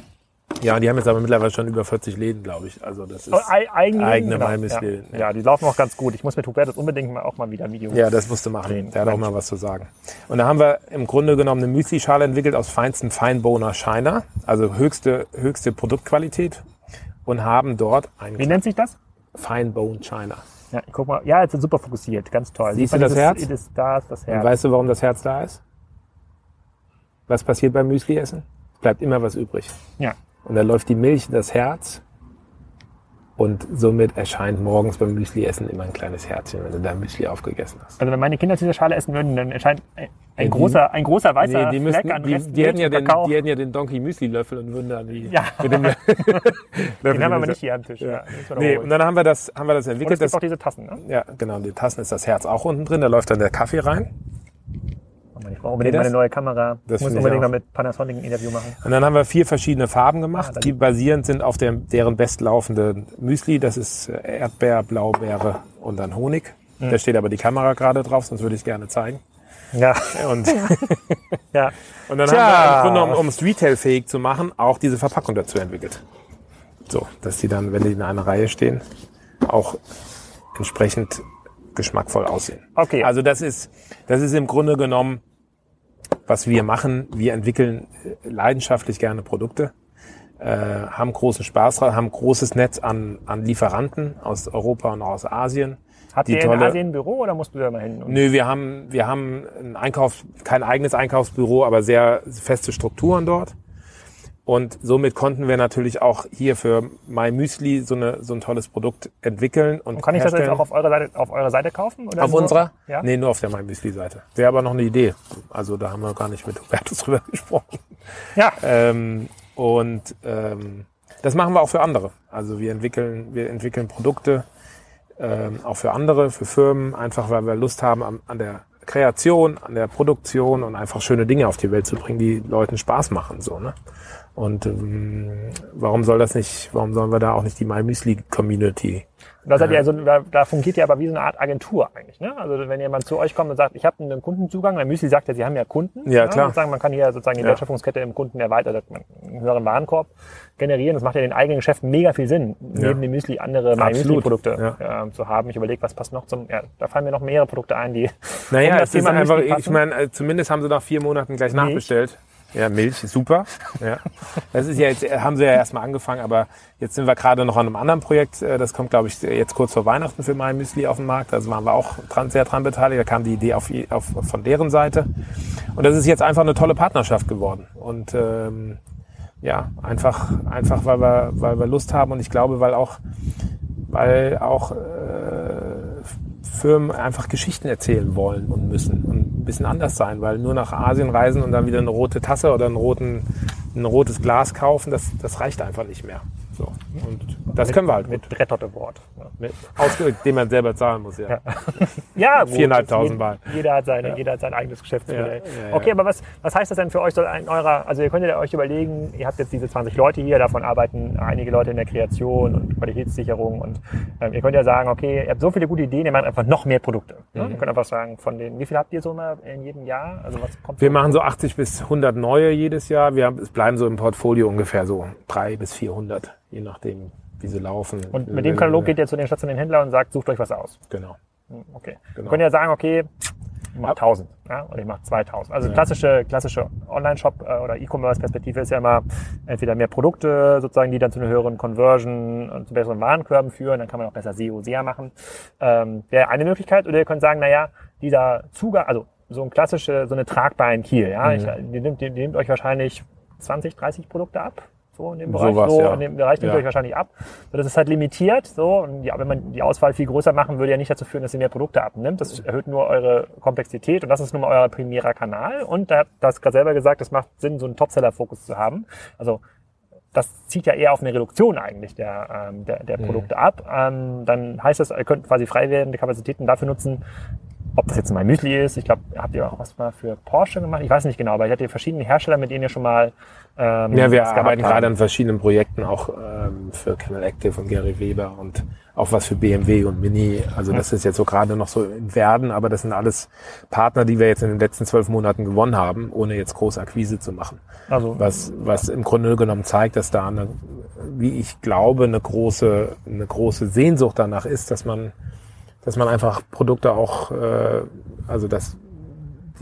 Speaker 3: Ja, die haben jetzt aber mittlerweile schon über 40 Läden, glaube ich. Also das ist,
Speaker 2: ei- eigene,
Speaker 3: eigene
Speaker 2: genau.
Speaker 3: Malmüsli,
Speaker 2: Ja.
Speaker 3: ja.
Speaker 2: die laufen auch ganz gut. Ich muss mit Hubertus unbedingt mal auch mal wieder ein Video.
Speaker 3: ja, das musste machen.
Speaker 2: Drehen.
Speaker 3: Der hat auch mal was zu sagen. Und da haben wir im Grunde genommen eine Müsli-Schale entwickelt aus feinstem Feinbohner Shiner, also höchste, höchste Produktqualität. und haben dort ein
Speaker 2: Wie nennt sich das?
Speaker 3: Fine Bone China.
Speaker 2: Ja, guck mal. Ja, jetzt ist super fokussiert. Ganz toll.
Speaker 3: Siehst du das Herz?
Speaker 2: Das, da ist das
Speaker 3: Und
Speaker 2: Herz.
Speaker 3: weißt du, warum das Herz da ist? Was passiert beim Müsli-Essen? Es bleibt immer was übrig.
Speaker 2: Ja.
Speaker 3: Und dann läuft die Milch in das Herz und somit erscheint morgens beim Müsli-Essen immer ein kleines Herzchen, wenn du dein Müsli aufgegessen hast.
Speaker 2: Also wenn meine Kinder aus dieser Schale essen würden, dann erscheint ein, ein
Speaker 3: die-
Speaker 2: großer, ein großer weißer
Speaker 3: Nee, die,
Speaker 2: Fleck
Speaker 3: müssten,
Speaker 2: an
Speaker 3: die, die, hätten ja den, die hätten ja den Donkey Müsli Löffel und würden dann die
Speaker 2: Ja.
Speaker 3: mit dem Löffel
Speaker 2: Den haben wir aber nicht hier am Tisch. Ja.
Speaker 3: Nee, und dann haben wir das, haben wir das
Speaker 2: Und es
Speaker 3: entwickelt.
Speaker 2: gibt
Speaker 3: Das,
Speaker 2: auch diese Tassen. Ne?
Speaker 3: ja, genau, in den Tassen ist das Herz auch unten drin, da läuft dann der Kaffee rein.
Speaker 2: Ich brauche unbedingt
Speaker 3: Geht
Speaker 2: mal
Speaker 3: das?
Speaker 2: eine neue Kamera.
Speaker 3: Das
Speaker 2: muss unbedingt mal mit Panasonic ein Interview machen.
Speaker 3: Und dann haben wir vier verschiedene Farben gemacht,
Speaker 2: dann-
Speaker 3: die basierend sind auf dem, deren bestlaufende Müsli. Das ist äh, Erdbeer, Blaubeere und dann Honig.
Speaker 2: Mhm.
Speaker 3: Da steht aber die Kamera gerade drauf, sonst würde ich es gerne zeigen.
Speaker 2: Ja.
Speaker 3: Und,
Speaker 2: ja.
Speaker 3: und dann
Speaker 2: Tja.
Speaker 3: haben wir im Grunde, um, um es Retail-fähig zu machen, auch diese Verpackung dazu entwickelt. So, dass die dann, wenn die in einer Reihe stehen, auch entsprechend geschmackvoll aussehen.
Speaker 2: Okay.
Speaker 3: Also das ist, das ist im Grunde genommen, was wir machen. Wir entwickeln äh, leidenschaftlich gerne Produkte, äh, haben großen Spaß dran, haben großes Netz an, an Lieferanten aus Europa und aus Asien.
Speaker 2: Habt ihr in
Speaker 3: tolle-
Speaker 2: Asien ein Büro oder musst du da mal hin?
Speaker 3: Nö, wir haben, wir haben ein Einkauf, kein eigenes Einkaufsbüro, aber sehr feste Strukturen dort. Und somit konnten wir natürlich auch hier für My Müsli so, eine, so ein tolles Produkt entwickeln. Und,
Speaker 2: Und kann ich das jetzt auch auf eurer Seite, auf eurer Seite kaufen? Oder
Speaker 3: Auf
Speaker 2: nur-
Speaker 3: unserer?
Speaker 2: Ja.
Speaker 3: Nee, nur auf der My Müsli Seite. Wäre aber noch eine Idee. Also da haben wir gar nicht mit Hubertus drüber gesprochen.
Speaker 2: Ja.
Speaker 3: Ähm, und ähm, das machen wir auch für andere. Also wir entwickeln, wir entwickeln Produkte ähm, auch für andere, für Firmen, einfach weil wir Lust haben an, an der Kreation, an der Produktion und einfach schöne Dinge auf die Welt zu bringen, die Leuten Spaß machen. So, ne? Und ähm, warum soll das nicht, warum sollen wir da auch nicht die My Müsli Community
Speaker 2: Da, seid ihr also, da, da fungiert ihr aber wie so eine Art Agentur eigentlich. Ne? Also wenn jemand zu euch kommt und sagt, ich habe einen Kundenzugang, weil Müsli sagt ja, sie haben ja Kunden.
Speaker 3: Ja,
Speaker 2: ne?
Speaker 3: klar.
Speaker 2: Sozusagen, man kann hier sozusagen die
Speaker 3: Ja.
Speaker 2: Wertschöpfungskette im Kunden erweitert, einen höheren Warenkorb generieren. Das macht ja den eigenen Geschäften mega viel Sinn, neben dem Müsli andere
Speaker 3: Absolut.
Speaker 2: Müsli-Produkte ähm, zu haben. Ich überlege, was passt noch zum, ja, da fallen mir noch mehrere Produkte ein, die
Speaker 3: Naja,
Speaker 2: um das
Speaker 3: es ist
Speaker 2: Thema
Speaker 3: einfach,
Speaker 2: Müsli
Speaker 3: ich meine, äh, zumindest haben sie nach vier Monaten gleich nachbestellt. Ja, Milch, super. Ja. Das ist ja jetzt, äh, haben sie ja erstmal angefangen, aber jetzt sind wir gerade noch an einem anderen Projekt. äh, Das kommt, glaube ich, jetzt kurz vor Weihnachten für mein Müsli auf den Markt. Also waren wir auch dran, sehr dran beteiligt. Da kam die Idee auf, auf, von deren Seite. Und das ist jetzt einfach eine tolle Partnerschaft geworden. Und ähm, ja, einfach, einfach weil wir, weil wir Lust haben und ich glaube, weil auch, weil auch äh, Firmen einfach Geschichten erzählen wollen und müssen und ein bisschen anders sein, weil nur nach Asien reisen und dann wieder eine rote Tasse oder einen roten, ein rotes Glas kaufen, das, das reicht einfach nicht mehr. So. Und das können wir halt
Speaker 2: mit
Speaker 3: mit,
Speaker 2: Dot Award. Ja.
Speaker 3: mit den man selber zahlen muss, ja.
Speaker 2: Ja, gut.
Speaker 3: 4.500
Speaker 2: Jeder-
Speaker 3: Mal.
Speaker 2: Jeder hat, seine, jeder hat sein eigenes Geschäftsmodell.
Speaker 3: Ja, ja, ja.
Speaker 2: Okay, aber was, was heißt das denn für euch so in eurer, also ihr könnt ja euch überlegen, ihr habt jetzt diese 20 Leute hier, davon arbeiten einige Leute in der Kreation und Qualitätssicherung und ähm, ihr könnt ja sagen, okay, ihr habt so viele gute Ideen, ihr macht einfach noch mehr Produkte. Ne?
Speaker 3: Mhm.
Speaker 2: Ihr könnt einfach sagen, von den, wie viel habt ihr so mal in jedem Jahr? Also was kommt
Speaker 3: Wir
Speaker 2: so?
Speaker 3: machen so 80 bis 100 neue jedes Jahr. Wir haben, es bleiben so im Portfolio ungefähr so 3 bis 400, je nachdem, wie sie laufen.
Speaker 2: Und mit dem Katalog geht ihr zu den stationären Händlern und sagt, sucht euch was aus.
Speaker 3: Genau.
Speaker 2: Hm, Okay.
Speaker 3: Genau.
Speaker 2: Wir können ja sagen, okay, ich mache 1000 ja, oder ich mache 2000. Also klassische, klassische Online-Shop äh, oder E-Commerce-Perspektive ist ja immer entweder mehr Produkte, sozusagen, die dann zu einer höheren Conversion und zu besseren Warenkörben führen. Dann kann man auch besser SEO, SEA machen. Ähm, Wäre eine Möglichkeit. Oder ihr könnt sagen, naja, dieser Zugang, also so ein klassische, so eine tragbare in Kiel, ja, ich, die, nimmt, die, die nimmt euch wahrscheinlich 20, 30 Produkte ab. So in dem Bereich,
Speaker 3: Sowas,
Speaker 2: so
Speaker 3: ja.
Speaker 2: in dem Bereich nimmt
Speaker 3: Ja.
Speaker 2: ihr euch wahrscheinlich ab. So, das ist halt limitiert. So, und ja, wenn man die Auswahl viel größer machen würde, ja nicht dazu führen, dass ihr mehr Produkte abnimmt. Das erhöht nur eure Komplexität und das ist nun mal euer primärer Kanal. Und da hat das gerade selber gesagt, es macht Sinn, so einen Topseller-Fokus zu haben. Also das zieht ja eher auf eine Reduktion eigentlich der, ähm, der, der Produkte ab. Ähm, dann heißt das, ihr könnt quasi frei werdende Kapazitäten dafür nutzen, ob das jetzt mein Müsli ist. Ich glaube, habt ihr auch was mal für Porsche gemacht? Ich weiß nicht genau, aber ich hatte verschiedene Hersteller, mit denen ihr schon mal ähm,
Speaker 3: Ja, wir arbeiten gerade an verschiedenen Projekten, auch ähm, für Camel Active und Gary Weber und auch was für BMW und Mini. Also das ist jetzt so gerade noch so im Werden, aber das sind alles Partner, die wir jetzt in den letzten zwölf Monaten gewonnen haben, ohne jetzt große Akquise zu machen.
Speaker 2: Also
Speaker 3: Was, was im Grunde genommen zeigt, dass da eine, wie ich glaube, eine große, eine große Sehnsucht danach ist, dass man, dass man einfach Produkte auch, äh, also dass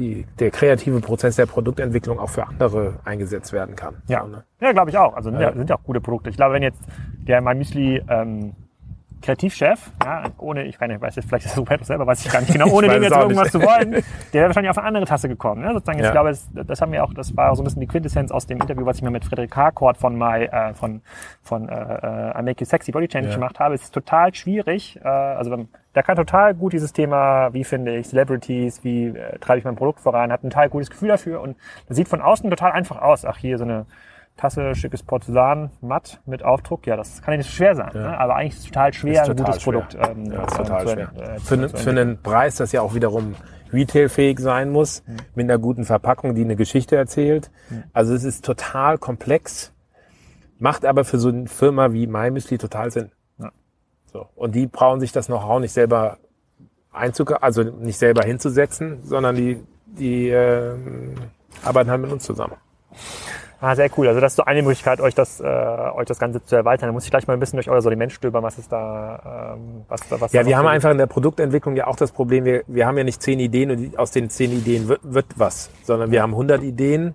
Speaker 3: die, der kreative Prozess der Produktentwicklung auch für andere eingesetzt werden kann.
Speaker 2: Ja,
Speaker 3: So, ne?
Speaker 2: ja glaube ich auch. Also sind ja.
Speaker 3: Ja.
Speaker 2: sind ja auch gute Produkte. Ich glaube, wenn jetzt der My Müsli ähm, Kreativchef, ja, ohne, ich kann nicht, weiß jetzt vielleicht das Roberto selber, weiß ich gar nicht genau, ohne
Speaker 3: Ich
Speaker 2: dem jetzt irgendwas
Speaker 3: nicht.
Speaker 2: zu wollen, der wäre wahrscheinlich auf eine andere Tasse gekommen. Ne? Sozusagen,
Speaker 3: Ja.
Speaker 2: ich glaube, das, das haben wir auch, das war so ein bisschen die Quintessenz aus dem Interview, was ich mir mit Frederik Harcourt von My, äh, von, von äh, äh, I Make You Sexy Body Change
Speaker 3: Ja.
Speaker 2: gemacht habe. Es ist total schwierig, äh, also wenn, der kann total gut dieses Thema, wie finde ich Celebrities, wie äh, treibe ich mein Produkt voran, hat ein total gutes Gefühl dafür und das sieht von außen total einfach aus. Ach, hier so eine Tasse, schickes Porzellan, matt mit Aufdruck. Ja, das kann ja nicht so schwer sein. Ne? Aber eigentlich ist es total schwer,
Speaker 3: Ist
Speaker 2: ein
Speaker 3: total
Speaker 2: gutes
Speaker 3: schwer.
Speaker 2: Produkt ähm,
Speaker 3: Ja, ist
Speaker 2: ähm,
Speaker 3: total
Speaker 2: zu,
Speaker 3: schwer.
Speaker 2: äh,
Speaker 3: Für, ne- für einen Preis, das ja auch wiederum retailfähig sein muss,
Speaker 2: Mhm.
Speaker 3: mit einer guten Verpackung, die eine Geschichte erzählt. Also es ist total komplex, macht aber für so eine Firma wie MyMüsli total Sinn. So. Und die brauchen sich das Know-how nicht selber einzug also nicht selber hinzusetzen, sondern die, die ähm, arbeiten halt mit uns zusammen.
Speaker 2: Ah, sehr cool. Also das ist so eine Möglichkeit, euch das, äh, euch das Ganze zu erweitern. Da muss ich gleich mal ein bisschen durch euer Sortiment stöbern, was ist da, ähm, was, was
Speaker 3: Ja,
Speaker 2: da
Speaker 3: wir haben einfach in der Produktentwicklung ja auch das Problem, wir, wir haben ja nicht zehn Ideen und aus den zehn Ideen wird, wird was, sondern wir haben 100 Ideen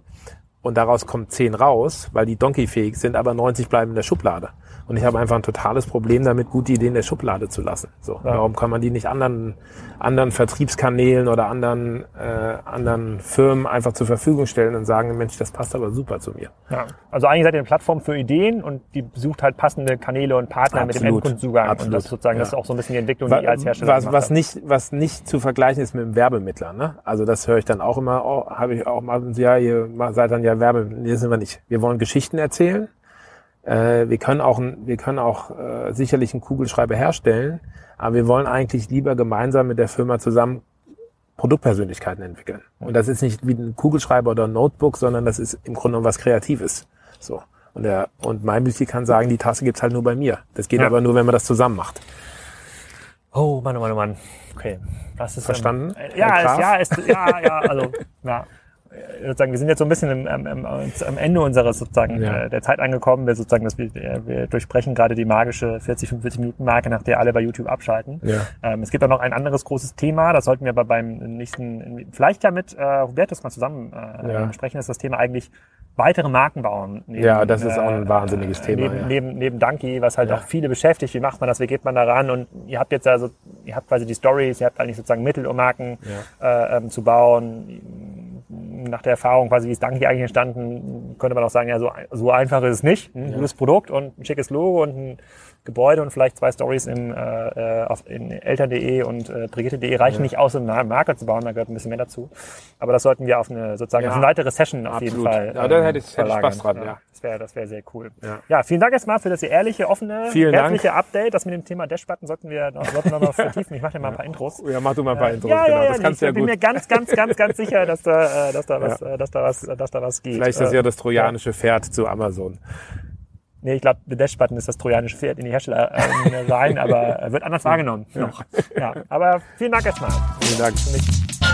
Speaker 3: und daraus kommen zehn raus, weil die donkeyfähig sind, aber 90 bleiben in der Schublade. Und ich habe einfach ein totales Problem damit, gute Ideen in der Schublade zu lassen. So, warum kann man die nicht anderen, anderen Vertriebskanälen oder anderen, äh, anderen Firmen einfach zur Verfügung stellen und sagen, Mensch, das passt aber super zu mir.
Speaker 2: Ja, also eigentlich seid ihr eine Plattform für Ideen und die besucht halt passende Kanäle und Partner mit dem
Speaker 3: Absolut.
Speaker 2: Endkundenzugang. Und
Speaker 3: Absolut.
Speaker 2: das sozusagen, das ist
Speaker 3: Ja.
Speaker 2: auch so ein bisschen die Entwicklung, die ihr als Hersteller
Speaker 3: was, was nicht, was nicht zu vergleichen ist mit dem Werbemittler. Ne? Also das höre ich dann auch immer, oh, habe ich auch mal, ja, ihr seid dann ja Werbe, nee, sind wir nicht. Wir wollen Geschichten erzählen. Äh, wir können auch, wir können auch äh, sicherlich einen Kugelschreiber herstellen, aber wir wollen eigentlich lieber gemeinsam mit der Firma zusammen Produktpersönlichkeiten entwickeln. Und das ist nicht wie ein Kugelschreiber oder ein Notebook, sondern das ist im Grunde genommen was Kreatives. So. Und der, und MyMüsli kann sagen, die Tasse gibt's halt nur bei mir. Das geht
Speaker 2: Ja.
Speaker 3: aber nur, wenn man das zusammen macht.
Speaker 2: Oh Mann, oh Mann, oh Mann. Okay. Das ist,
Speaker 3: Verstanden,
Speaker 2: Ähm, ja, ist,
Speaker 3: Graf?
Speaker 2: ja, ist, ja, ja, also, ja. Ich würde sagen, wir sind jetzt so ein bisschen am, am, am Ende unseres sozusagen
Speaker 3: Ja.
Speaker 2: äh, der Zeit angekommen. Wir sozusagen, dass wir, äh, wir durchbrechen gerade die magische 40, 45 Minuten Marke, nach der alle bei YouTube abschalten.
Speaker 3: Ja.
Speaker 2: Ähm, es gibt auch noch ein anderes großes Thema, das sollten wir aber beim nächsten, vielleicht ja mit äh, Hubertus mal zusammen äh,
Speaker 3: Ja.
Speaker 2: besprechen, ist das Thema eigentlich weitere Marken bauen. Neben,
Speaker 3: Ja, das ist auch ein wahnsinniges Thema,
Speaker 2: Neben,
Speaker 3: ja.
Speaker 2: neben, neben Donkey, was halt
Speaker 3: Ja.
Speaker 2: auch viele beschäftigt. Wie macht man das? Wie geht man da ran? Und ihr habt jetzt also, ihr habt quasi die Stories, ihr habt eigentlich sozusagen Mittel, um Marken äh, ähm, zu bauen. Nach der Erfahrung quasi, wie ist Donkey eigentlich entstanden, könnte man auch sagen, ja, so, so einfach ist es nicht. Ein gutes Produkt und ein schickes Logo und ein Gebäude und vielleicht zwei Stories im, äh, äh, auf, in eltern.de und äh, brigitte.de reichen nicht aus, um eine Marke zu bauen, da gehört ein bisschen mehr dazu. Aber das sollten wir auf eine sozusagen
Speaker 3: Ja.
Speaker 2: auf eine weitere Session auf jeden
Speaker 3: Absolut.
Speaker 2: Fall.
Speaker 3: Ja, da
Speaker 2: ähm,
Speaker 3: hätte ich- hätte ich
Speaker 2: verlagern.
Speaker 3: Spaß dran, ja.
Speaker 2: Das wäre das wäre sehr cool.
Speaker 3: Ja.
Speaker 2: Ja. vielen Dank erstmal für das sehr ehrliche, offene,
Speaker 3: Vielen Dank.
Speaker 2: herzliche Update. Das mit dem Thema Dashbutton sollten wir noch, sollten wir noch vertiefen. Ich mache dir mal ein paar Intros.
Speaker 3: Ja, mach du mal ein paar Intros,
Speaker 2: ja,
Speaker 3: genau.
Speaker 2: ja, ja,
Speaker 3: das kannst
Speaker 2: ich
Speaker 3: ja
Speaker 2: bin
Speaker 3: gut.
Speaker 2: mir ganz, ganz, ganz, ganz sicher, dass da, äh, dass da was,
Speaker 3: Ja.
Speaker 2: äh, dass da was, dass da was geht.
Speaker 3: Vielleicht ist das
Speaker 2: Äh,
Speaker 3: ja das trojanische Pferd zu Amazon.
Speaker 2: Nee, ich glaube, der Dashbutton ist das trojanische Pferd in die Hersteller äh, rein, aber wird anders wahrgenommen. Noch. Ja, aber vielen Dank erstmal.
Speaker 3: Vielen Dank.
Speaker 2: Für mich